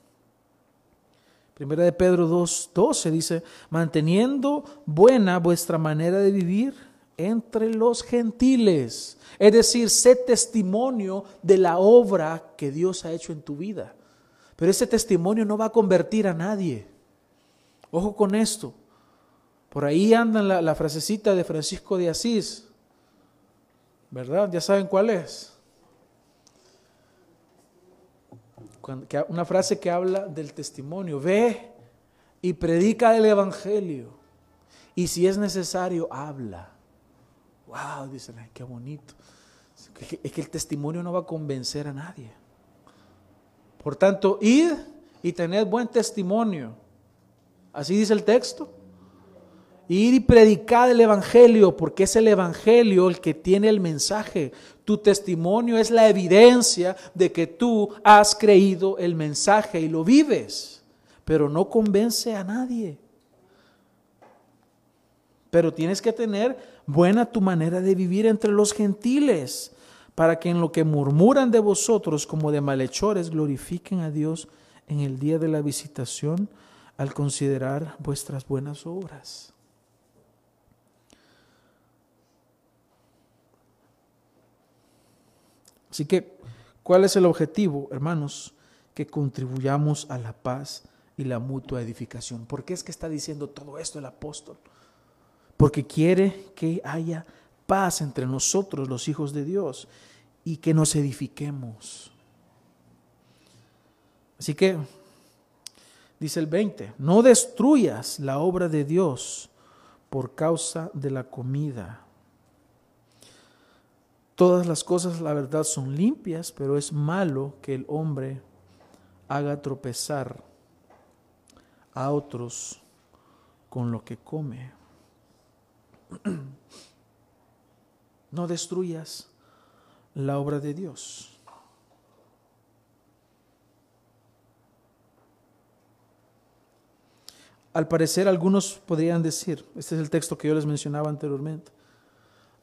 Primera de Pedro 2.12 dice, manteniendo buena vuestra manera de vivir entre los gentiles. Es decir, sé testimonio de la obra que Dios ha hecho en tu vida. Pero ese testimonio no va a convertir a nadie. Ojo con esto. Por ahí anda la, la frasecita de Francisco de Asís. ¿Verdad? Ya saben cuál es. Una frase que habla del testimonio. Ve y predica el Evangelio. Y si es necesario, habla. Wow, dicen, qué bonito. Es que el testimonio no va a convencer a nadie. Por tanto, id y tened buen testimonio. Así dice el texto. Ir y predicar el Evangelio, porque es el Evangelio el que tiene el mensaje. Tu testimonio es la evidencia de que tú has creído el mensaje y lo vives, pero no convence a nadie. Pero tienes que tener buena tu manera de vivir entre los gentiles, para que en lo que murmuran de vosotros como de malhechores glorifiquen a Dios en el día de la visitación al considerar vuestras buenas obras. Así que, ¿cuál es el objetivo, hermanos? Que contribuyamos a la paz y la mutua edificación. ¿Por qué es que está diciendo todo esto el apóstol? Porque quiere que haya paz entre nosotros, los hijos de Dios, y que nos edifiquemos. Así que, dice el 20, no destruyas la obra de Dios por causa de la comida. Todas las cosas, la verdad, son limpias, pero es malo que el hombre haga tropezar a otros con lo que come. [CLEARS THROAT] No destruyas la obra de Dios. Al parecer algunos podrían decir, este es el texto que yo les mencionaba anteriormente,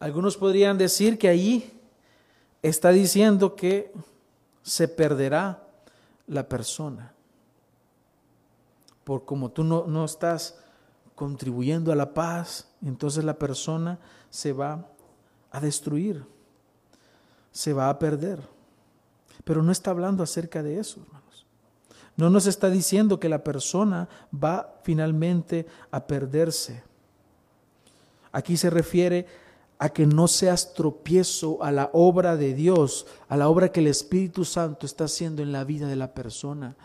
algunos podrían decir que allí está diciendo que se perderá la persona. Por como tú no, no estás contribuyendo a la paz, entonces la persona se va a destruir, se va a perder. Pero no está hablando acerca de eso, hermanos. No nos está diciendo que la persona va finalmente a perderse. Aquí se refiere a que no seas tropiezo a la obra de Dios, a la obra que el Espíritu Santo está haciendo en la vida de la persona.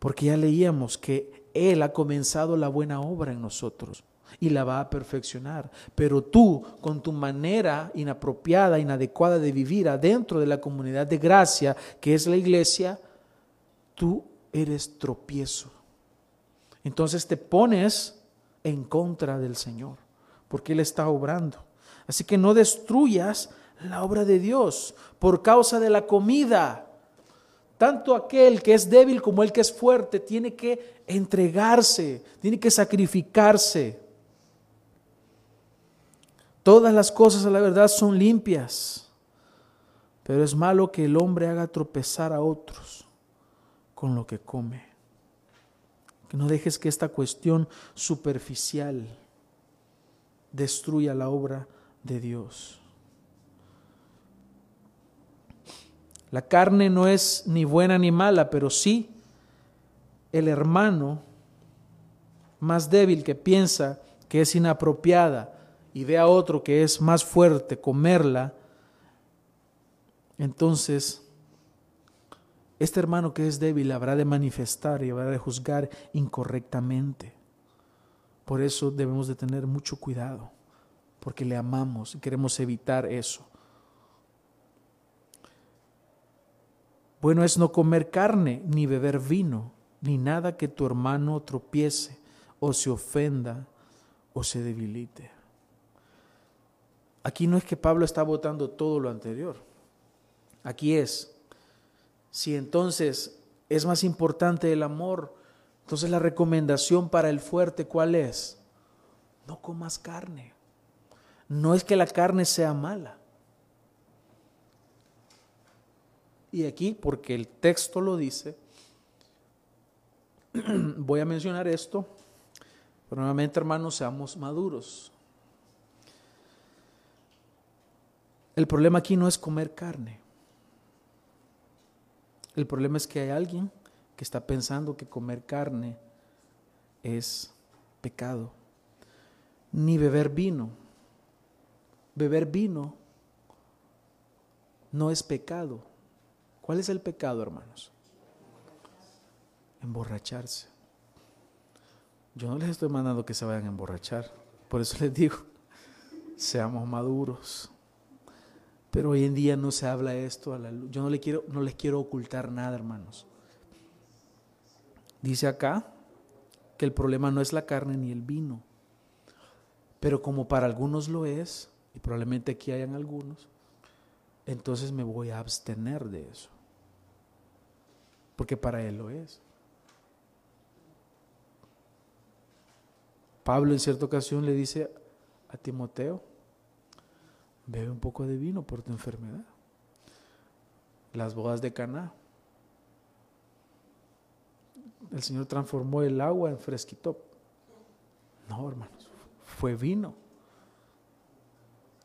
Porque ya leíamos que Él ha comenzado la buena obra en nosotros y la va a perfeccionar. Pero tú, con tu manera inapropiada, inadecuada de vivir adentro de la comunidad de gracia, que es la iglesia, tú eres tropiezo. Entonces te pones en contra del Señor, porque Él está obrando. Así que no destruyas la obra de Dios por causa de la comida. Tanto aquel que es débil como el que es fuerte tiene que entregarse, tiene que sacrificarse. Todas las cosas a la verdad son limpias, pero es malo que el hombre haga tropezar a otros con lo que come. Que no dejes que esta cuestión superficial destruya la obra de Dios. La carne no es ni buena ni mala, pero sí el hermano más débil que piensa que es inapropiada y ve a otro que es más fuerte comerla, entonces este hermano que es débil habrá de manifestar y habrá de juzgar incorrectamente. Por eso debemos de tener mucho cuidado porque le amamos y queremos evitar eso. Bueno es no comer carne, ni beber vino, ni nada que tu hermano tropiece o se ofenda o se debilite. Aquí no es que Pablo está votando todo lo anterior. Aquí es, si entonces es más importante el amor. Entonces la recomendación para el fuerte, ¿cuál es? No comas carne. No es que la carne sea mala. Y aquí, porque el texto lo dice, [CLEARS THROAT] voy a mencionar esto, pero nuevamente hermanos, seamos maduros. El problema aquí no es comer carne. El problema es que hay alguien que está pensando que comer carne es pecado. Ni beber vino. Beber vino no es pecado. ¿Cuál es el pecado, hermanos? Emborracharse. Yo no les estoy mandando que se vayan a emborrachar. Por eso [LAUGHS] les digo, seamos maduros. Pero hoy en día no se habla esto a la luz. Yo no, le quiero, no les quiero ocultar nada, hermanos. Dice acá que el problema no es la carne ni el vino. Pero como para algunos lo es, probablemente aquí hayan algunos, entonces me voy a abstener de eso. Porque para él lo es. Pablo en cierta ocasión le dice a Timoteo, bebe un poco de vino por tu enfermedad. Las bodas de Caná. El Señor transformó el agua en fresquito. No, hermanos, fue vino.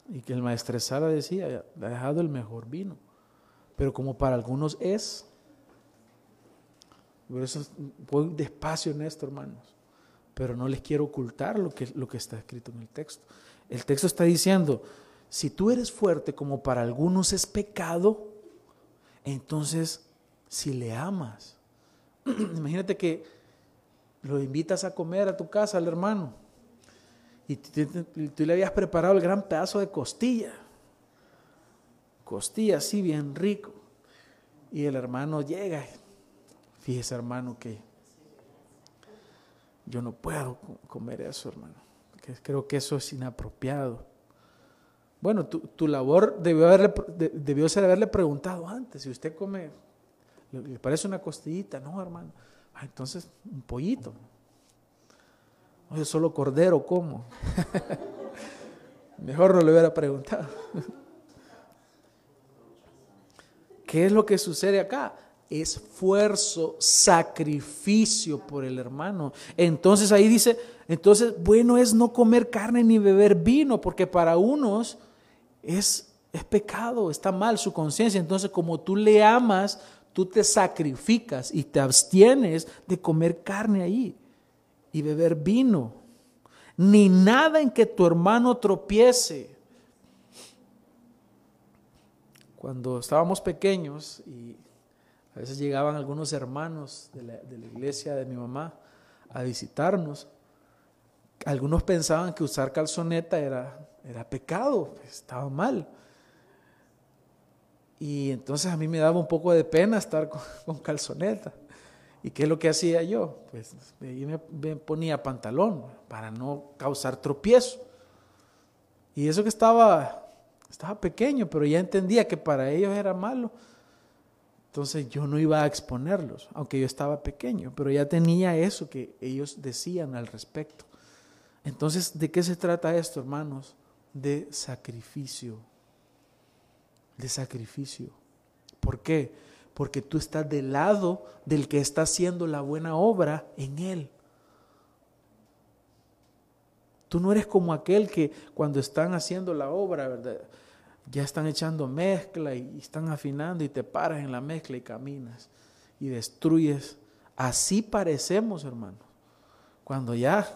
Y que el maestresala decía, ha dejado el mejor vino. Pero como para algunos es, por eso voy despacio en esto, hermanos. Pero no les quiero ocultar lo que, lo que está escrito en el texto. El texto está diciendo, si tú eres fuerte como para algunos es pecado, entonces si le amas, [CLEARS THROAT] imagínate que lo invitas a comer a tu casa al hermano y tú le habías preparado el gran pedazo de costilla, costilla así bien rico, y el hermano llega, fíjese hermano que yo no puedo comer eso hermano, creo que eso es inapropiado. Bueno, tu, labor debió, haberle, debió ser haberle preguntado antes, si usted come, ¿le parece una costillita? No, hermano. Ah, entonces, un pollito. Oye, solo cordero, ¿cómo? [LAUGHS] Mejor no le hubiera preguntado. [LAUGHS] ¿Qué es lo que sucede acá? Esfuerzo, sacrificio por el hermano. Entonces ahí dice, entonces bueno es no comer carne ni beber vino, porque para unos es, es pecado, está mal su conciencia. Entonces, como tú le amas, tú te sacrificas y te abstienes de comer carne ahí y beber vino, ni nada en que tu hermano tropiece. Cuando estábamos pequeños y a veces llegaban algunos hermanos de la, iglesia de mi mamá a visitarnos, algunos pensaban que usar calzoneta era era pecado, estaba mal. Y entonces a mí me daba un poco de pena estar con, calzoneta. ¿Y qué es lo que hacía yo? Pues me, me, ponía pantalón para no causar tropiezo. Y eso que estaba, estaba pequeño, pero ya entendía que para ellos era malo. Entonces yo no iba a exponerlos, aunque yo estaba pequeño, pero ya tenía eso que ellos decían al respecto. Entonces, ¿de qué se trata esto, hermanos? de sacrificio. De sacrificio. ¿Por qué? Porque tú estás del lado del que está haciendo la buena obra en él. Tú no eres como aquel que cuando están haciendo la obra, ¿verdad? Ya están echando mezcla y están afinando y te paras en la mezcla y caminas y destruyes. Así parecemos, hermanos. Cuando ya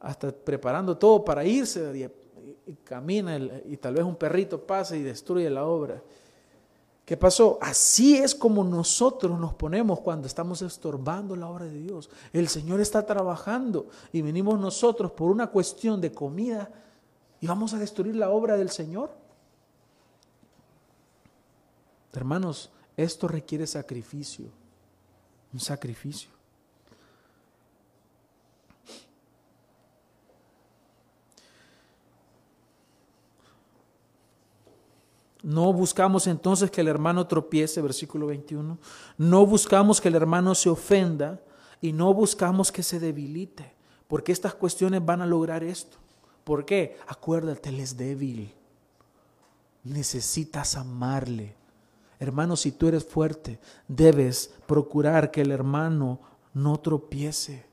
hasta preparando todo para irse, y camina y tal vez un perrito pasa y destruye la obra. ¿Qué pasó? Así es como nosotros nos ponemos cuando estamos estorbando la obra de Dios. El Señor está trabajando y venimos nosotros por una cuestión de comida y vamos a destruir la obra del Señor. Hermanos, esto requiere sacrificio, un sacrificio. No buscamos entonces que el hermano tropiece, versículo 21. No buscamos que el hermano se ofenda y no buscamos que se debilite, porque estas cuestiones van a lograr esto. ¿Por qué? Acuérdate, él es débil. Necesitas amarle. Hermano, si tú eres fuerte, debes procurar que el hermano no tropiece,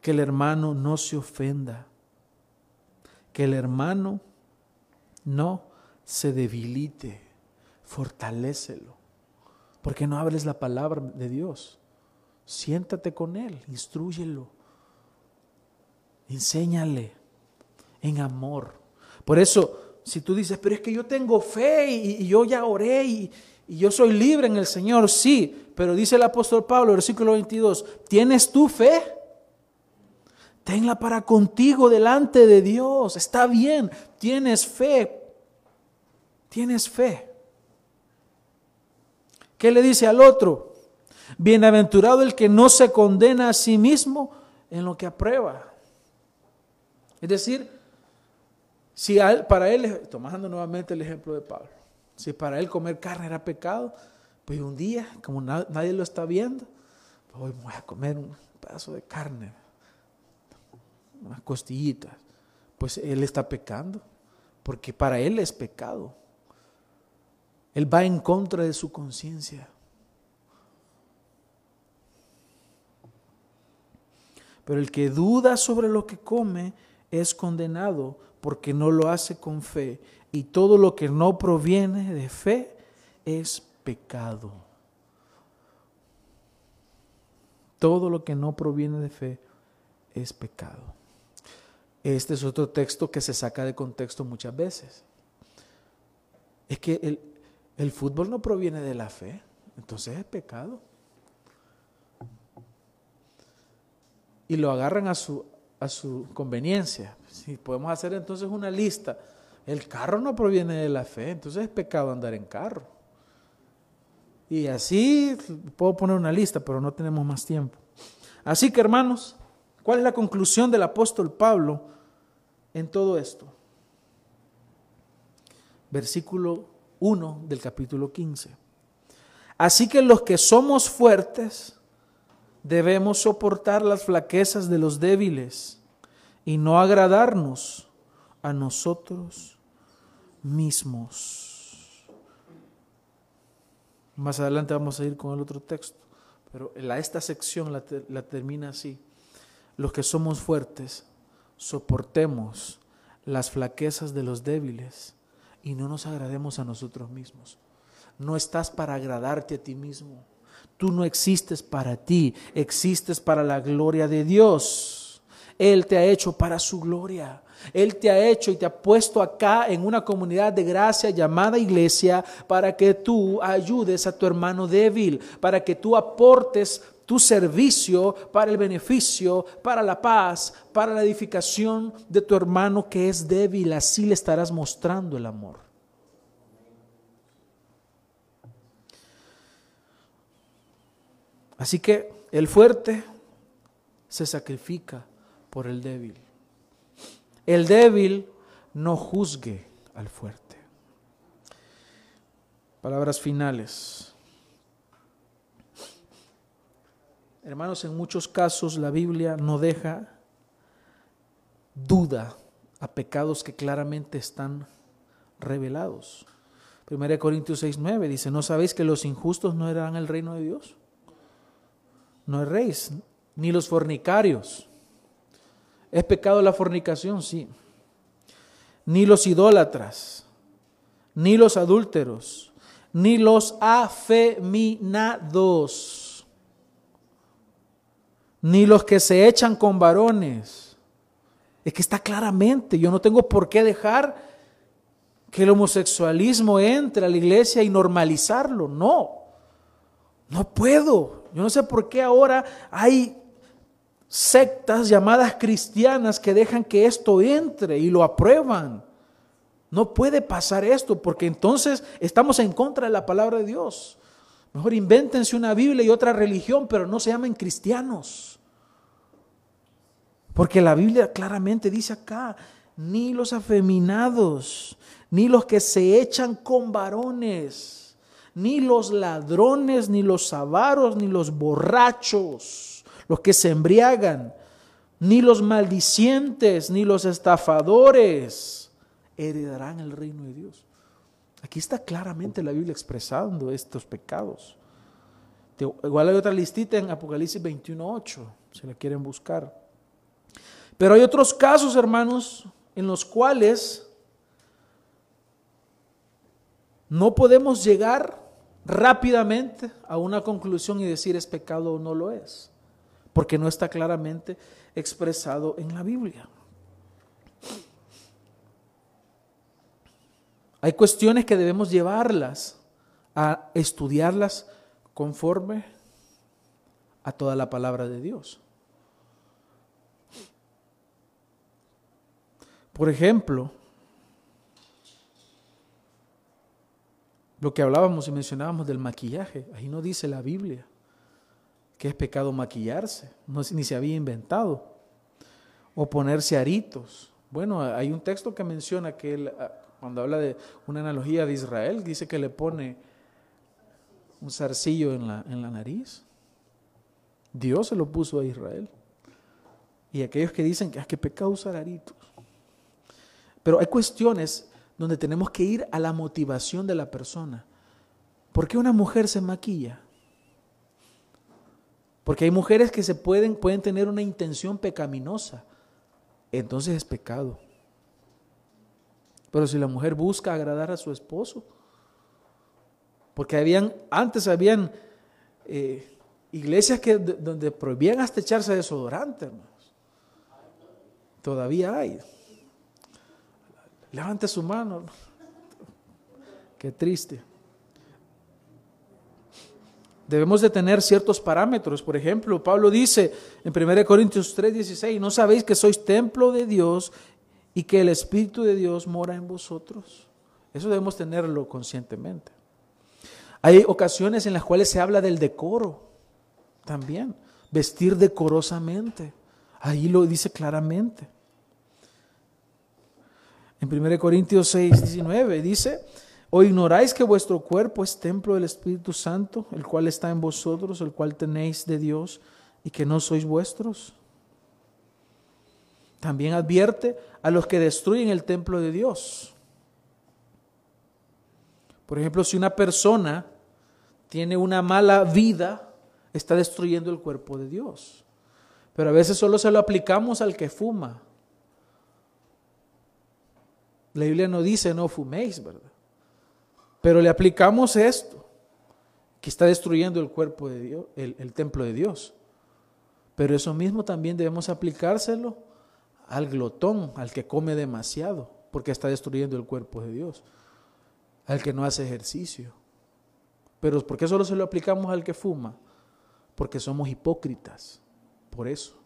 que el hermano no se ofenda, que el hermano no se debilite, fortalécelo. Porque no hables la palabra de Dios. Siéntate con Él, instruyelo, enséñale en amor. Por eso, si tú dices, pero es que yo tengo fe y, yo ya oré y, y yo soy libre en el Señor, sí, pero dice el apóstol Pablo, versículo 22, ¿tienes tu fe? Tenla para contigo delante de Dios. Está bien, tienes fe, tienes fe. ¿Qué le dice al otro? Bienaventurado el que no se condena a sí mismo en lo que aprueba. Es decir, si para él, tomando nuevamente el ejemplo de Pablo, si para él comer carne era pecado, pues un día, como nadie lo está viendo, voy a comer un pedazo de carne, unas costillitas. Pues él está pecando, porque para él es pecado. Él va en contra de su conciencia. Pero el que duda sobre lo que come es condenado porque no lo hace con fe. Y todo lo que no proviene de fe es pecado. Todo lo que no proviene de fe es pecado. Este es otro texto que se saca de contexto muchas veces. Es que el, el fútbol no proviene de la fe, entonces es pecado. Y lo agarran a su, a su conveniencia. Si podemos hacer entonces una lista. El carro no proviene de la fe, entonces es pecado andar en carro. Y así puedo poner una lista, pero no tenemos más tiempo. Así que hermanos, ¿cuál es la conclusión del apóstol Pablo en todo esto? Versículo 1 del capítulo 15. Así que los que somos fuertes debemos soportar las flaquezas de los débiles y no agradarnos a nosotros mismos. Más adelante vamos a ir con el otro texto, pero esta sección la, la termina así. Los que somos fuertes, soportemos las flaquezas de los débiles y no nos agrademos a nosotros mismos. No estás para agradarte a ti mismo. Tú no existes para ti, existes para la gloria de Dios. Él te ha hecho para su gloria. Él te ha hecho y te ha puesto acá en una comunidad de gracia llamada iglesia para que tú ayudes a tu hermano débil, para que tú aportes tu servicio para el beneficio, para la paz, para la edificación de tu hermano que es débil. Así le estarás mostrando el amor. Así que el fuerte se sacrifica por el débil. El débil no juzgue al fuerte. Palabras finales. Hermanos, en muchos casos la Biblia no deja duda a pecados que claramente están revelados. 1 Corintios 6, 9 dice, ¿no sabéis que los injustos no heredan el reino de Dios? No erréis, ni los fornicarios. ¿Es pecado la fornicación? Sí. Ni los idólatras, ni los adúlteros, ni los afeminados ni los que se echan con varones. Es que está claramente, yo no tengo por qué dejar que el homosexualismo entre a la iglesia y normalizarlo. No, no puedo. Yo no sé por qué ahora hay sectas llamadas cristianas que dejan que esto entre y lo aprueban. No puede pasar esto porque entonces estamos en contra de la palabra de Dios. Mejor invéntense una Biblia y otra religión, pero no se llamen cristianos. Porque la Biblia claramente dice acá, ni los afeminados, ni los que se echan con varones, ni los ladrones, ni los avaros, ni los borrachos, los que se embriagan, ni los maldicientes, ni los estafadores heredarán el reino de Dios. Aquí está claramente la Biblia expresando estos pecados. Igual hay otra listita en Apocalipsis 21.8, si la quieren buscar. Pero hay otros casos, hermanos, en los cuales no podemos llegar rápidamente a una conclusión y decir es pecado o no lo es, porque no está claramente expresado en la Biblia. Hay cuestiones que debemos llevarlas a estudiarlas conforme a toda la palabra de Dios. Por ejemplo, lo que hablábamos y mencionábamos del maquillaje, ahí no dice la Biblia que es pecado maquillarse, ni se había inventado, o ponerse aritos. Bueno, hay un texto que menciona que ah, cuando habla de una analogía de Israel, dice que le pone un zarcillo en la, en la nariz. Dios se lo puso a Israel. Y aquellos que dicen que es ah, que pecado usar aritos. Pero hay cuestiones donde tenemos que ir a la motivación de la persona. ¿Por qué una mujer se maquilla? Porque hay mujeres que se pueden, pueden tener una intención pecaminosa. Entonces es pecado. Pero si la mujer busca agradar a su esposo, porque habían, antes habían eh, iglesias que, donde prohibían hasta echarse desodorante, hermanos. Todavía hay. Levante su mano. Qué triste. Debemos de tener ciertos parámetros. Por ejemplo, Pablo dice en 1 Corintios 3:16, ¿no sabéis que sois templo de Dios y que el Espíritu de Dios mora en vosotros? Eso debemos tenerlo conscientemente. Hay ocasiones en las cuales se habla del decoro también, vestir decorosamente. Ahí lo dice claramente. En 1 Corintios 6, 19 dice, ¿o ignoráis que vuestro cuerpo es templo del Espíritu Santo, el cual está en vosotros, el cual tenéis de Dios y que no sois vuestros? También advierte a los que destruyen el templo de Dios. Por ejemplo, si una persona tiene una mala vida, está destruyendo el cuerpo de Dios. Pero a veces solo se lo aplicamos al que fuma, la Biblia no dice no fuméis, ¿verdad? Pero le aplicamos esto, que está destruyendo el cuerpo de Dios, el, templo de Dios. Pero eso mismo también debemos aplicárselo al glotón, al que come demasiado, porque está destruyendo el cuerpo de Dios, al que no hace ejercicio. Pero ¿por qué solo se lo aplicamos al que fuma? Porque somos hipócritas, por eso.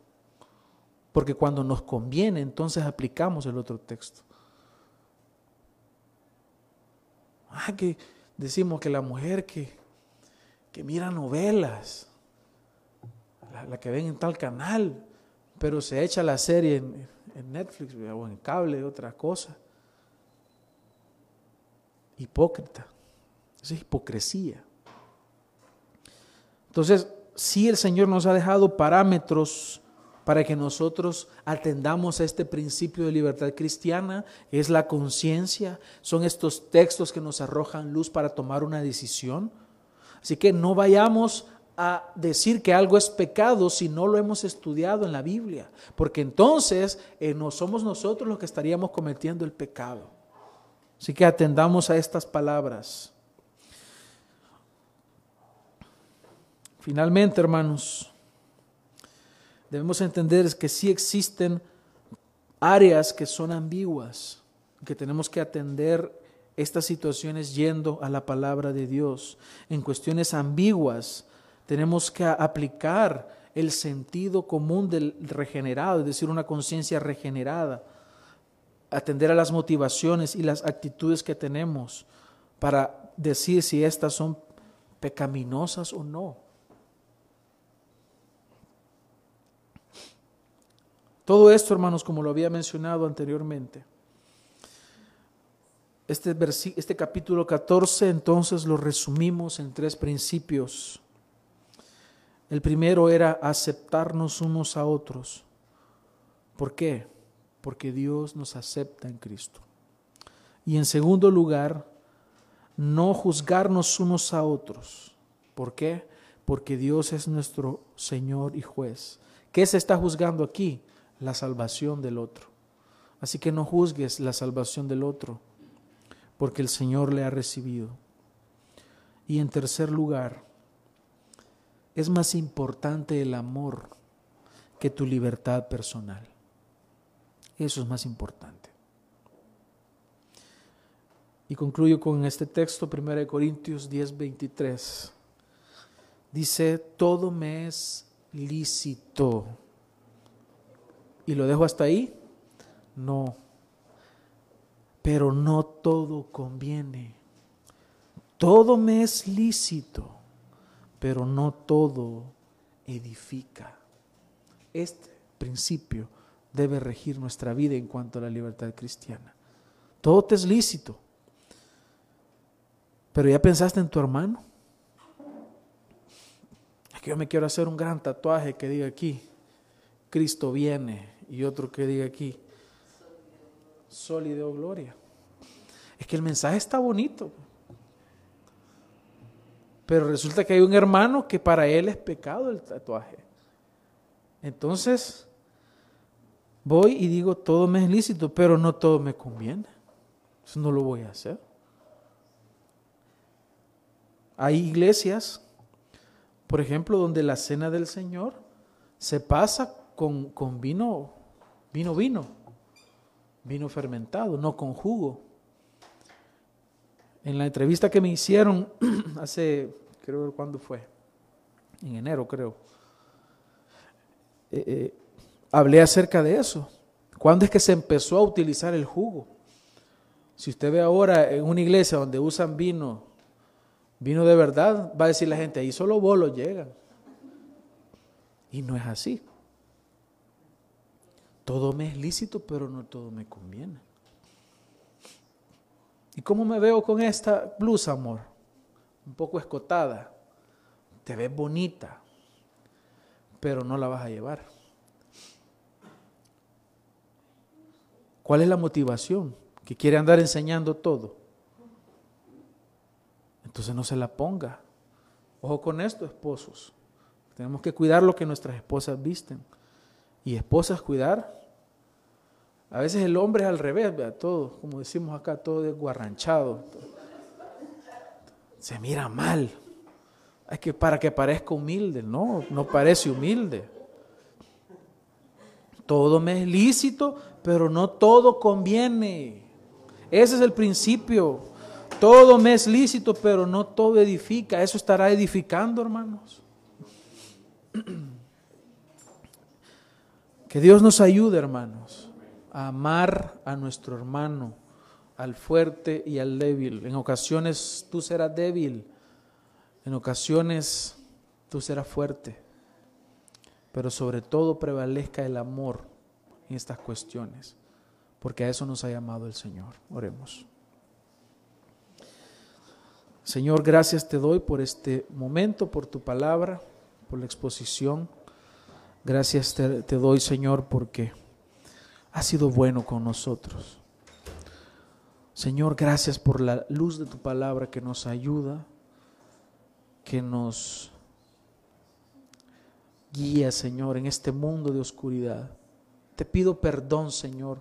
Porque cuando nos conviene, entonces aplicamos el otro texto. Ah, que decimos que la mujer que, que mira novelas, la, que ven en tal canal, pero se echa la serie en, Netflix o en cable, otra cosa. Hipócrita. Esa es hipocresía. Entonces, si el Señor nos ha dejado parámetros para que nosotros atendamos a este principio de libertad cristiana, es la conciencia, son estos textos que nos arrojan luz para tomar una decisión. Así que no vayamos a decir que algo es pecado si no lo hemos estudiado en la Biblia, porque entonces eh, no somos nosotros los que estaríamos cometiendo el pecado. Así que atendamos a estas palabras. Finalmente, hermanos, debemos entender que sí existen áreas que son ambiguas, que tenemos que atender estas situaciones yendo a la palabra de Dios. En cuestiones ambiguas tenemos que aplicar el sentido común del regenerado, es decir, una conciencia regenerada, atender a las motivaciones y las actitudes que tenemos para decir si estas son pecaminosas o no. Todo esto, hermanos, como lo había mencionado anteriormente, Este, este capítulo 14 entonces lo resumimos en tres principios. El primero era aceptarnos unos a otros. ¿Por qué? Porque Dios nos acepta en Cristo. Y en segundo lugar, no juzgarnos unos a otros. ¿Por qué? Porque Dios es nuestro Señor y juez. ¿Qué se está juzgando aquí? La salvación del otro. Así que no juzgues la salvación del otro, porque el Señor le ha recibido. Y en tercer lugar, es más importante el amor que tu libertad personal. Eso es más importante. Y concluyo con este texto, 1 Corintios 10, 23. Dice, todo me es lícito. ¿Y lo dejo hasta ahí? No. Pero no todo conviene. Todo me es lícito, pero no todo edifica. Este principio debe regir nuestra vida en cuanto a la libertad cristiana. Todo te es lícito. Pero ya pensaste en tu hermano. Es que yo me quiero hacer un gran tatuaje que diga aquí, Cristo viene, y otro que diga aquí, sólido gloria. Es que el mensaje está bonito. Pero resulta que hay un hermano que para él es pecado el tatuaje. Entonces, voy y digo, todo me es lícito, pero no todo me conviene. Eso no lo voy a hacer. Hay iglesias, por ejemplo, donde la cena del Señor se pasa con, con vino, vino, vino vino fermentado, no con jugo. En la entrevista que me hicieron [CLEARS THROAT] hace, creo ver cuándo fue, en enero creo, eh, eh, hablé acerca de eso. ¿Cuándo es que se empezó a utilizar el jugo? Si usted ve ahora en una iglesia donde usan vino, vino de verdad, va a decir la gente, ahí solo bolos llegan. Y no es así. Todo me es lícito, pero no todo me conviene. ¿Y cómo me veo con esta blusa, amor? Un poco escotada. Te ves bonita, pero no la vas a llevar. ¿Cuál es la motivación? Que quiere andar enseñando todo. Entonces no se la ponga. Ojo con esto, esposos. Tenemos que cuidar lo que nuestras esposas visten. Y esposas cuidar a veces el hombre es al revés, todo, como decimos acá, todo desguarranchado. Se mira mal. Es que para que parezca humilde, no, no parece humilde. Todo me es lícito, pero no todo conviene. Ese es el principio. Todo me es lícito, pero no todo edifica. Eso estará edificando, hermanos. [CLEARS THROAT] Que Dios nos ayude, hermanos amar a nuestro hermano, al fuerte y al débil. En ocasiones tú serás débil, en ocasiones tú serás fuerte, pero sobre todo prevalezca el amor en estas cuestiones, porque a eso nos ha llamado el Señor. Oremos. Señor, gracias te doy por este momento, por tu palabra, por la exposición. Gracias te, te doy, Señor, porque ha sido bueno con nosotros. Señor, gracias por la luz de tu palabra que nos ayuda, que nos guía, Señor, en este mundo de oscuridad. Te pido perdón, Señor,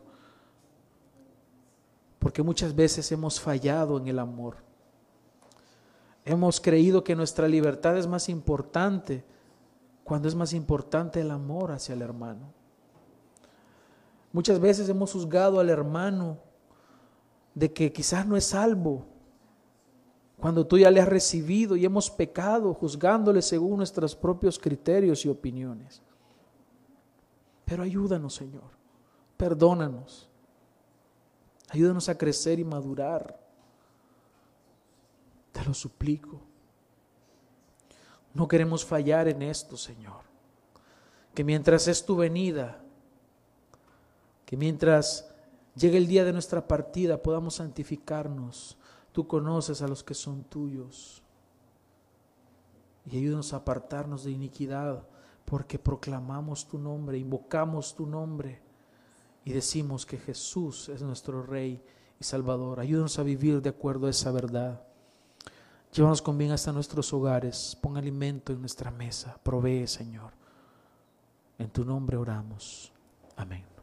porque muchas veces hemos fallado en el amor. Hemos creído que nuestra libertad es más importante cuando es más importante el amor hacia el hermano. Muchas veces hemos juzgado al hermano de que quizás no es salvo, cuando tú ya le has recibido y hemos pecado juzgándole según nuestros propios criterios y opiniones. Pero ayúdanos, Señor, perdónanos, ayúdanos a crecer y madurar. Te lo suplico. No queremos fallar en esto, Señor. Que mientras es tu venida, que mientras llegue el día de nuestra partida, podamos santificarnos. Tú conoces a los que son tuyos. Y ayúdanos a apartarnos de iniquidad, porque proclamamos tu nombre, invocamos tu nombre y decimos que Jesús es nuestro Rey y Salvador. Ayúdanos a vivir de acuerdo a esa verdad. Llévanos con bien hasta nuestros hogares. Pon alimento en nuestra mesa. Provee, Señor. En tu nombre oramos. Amén.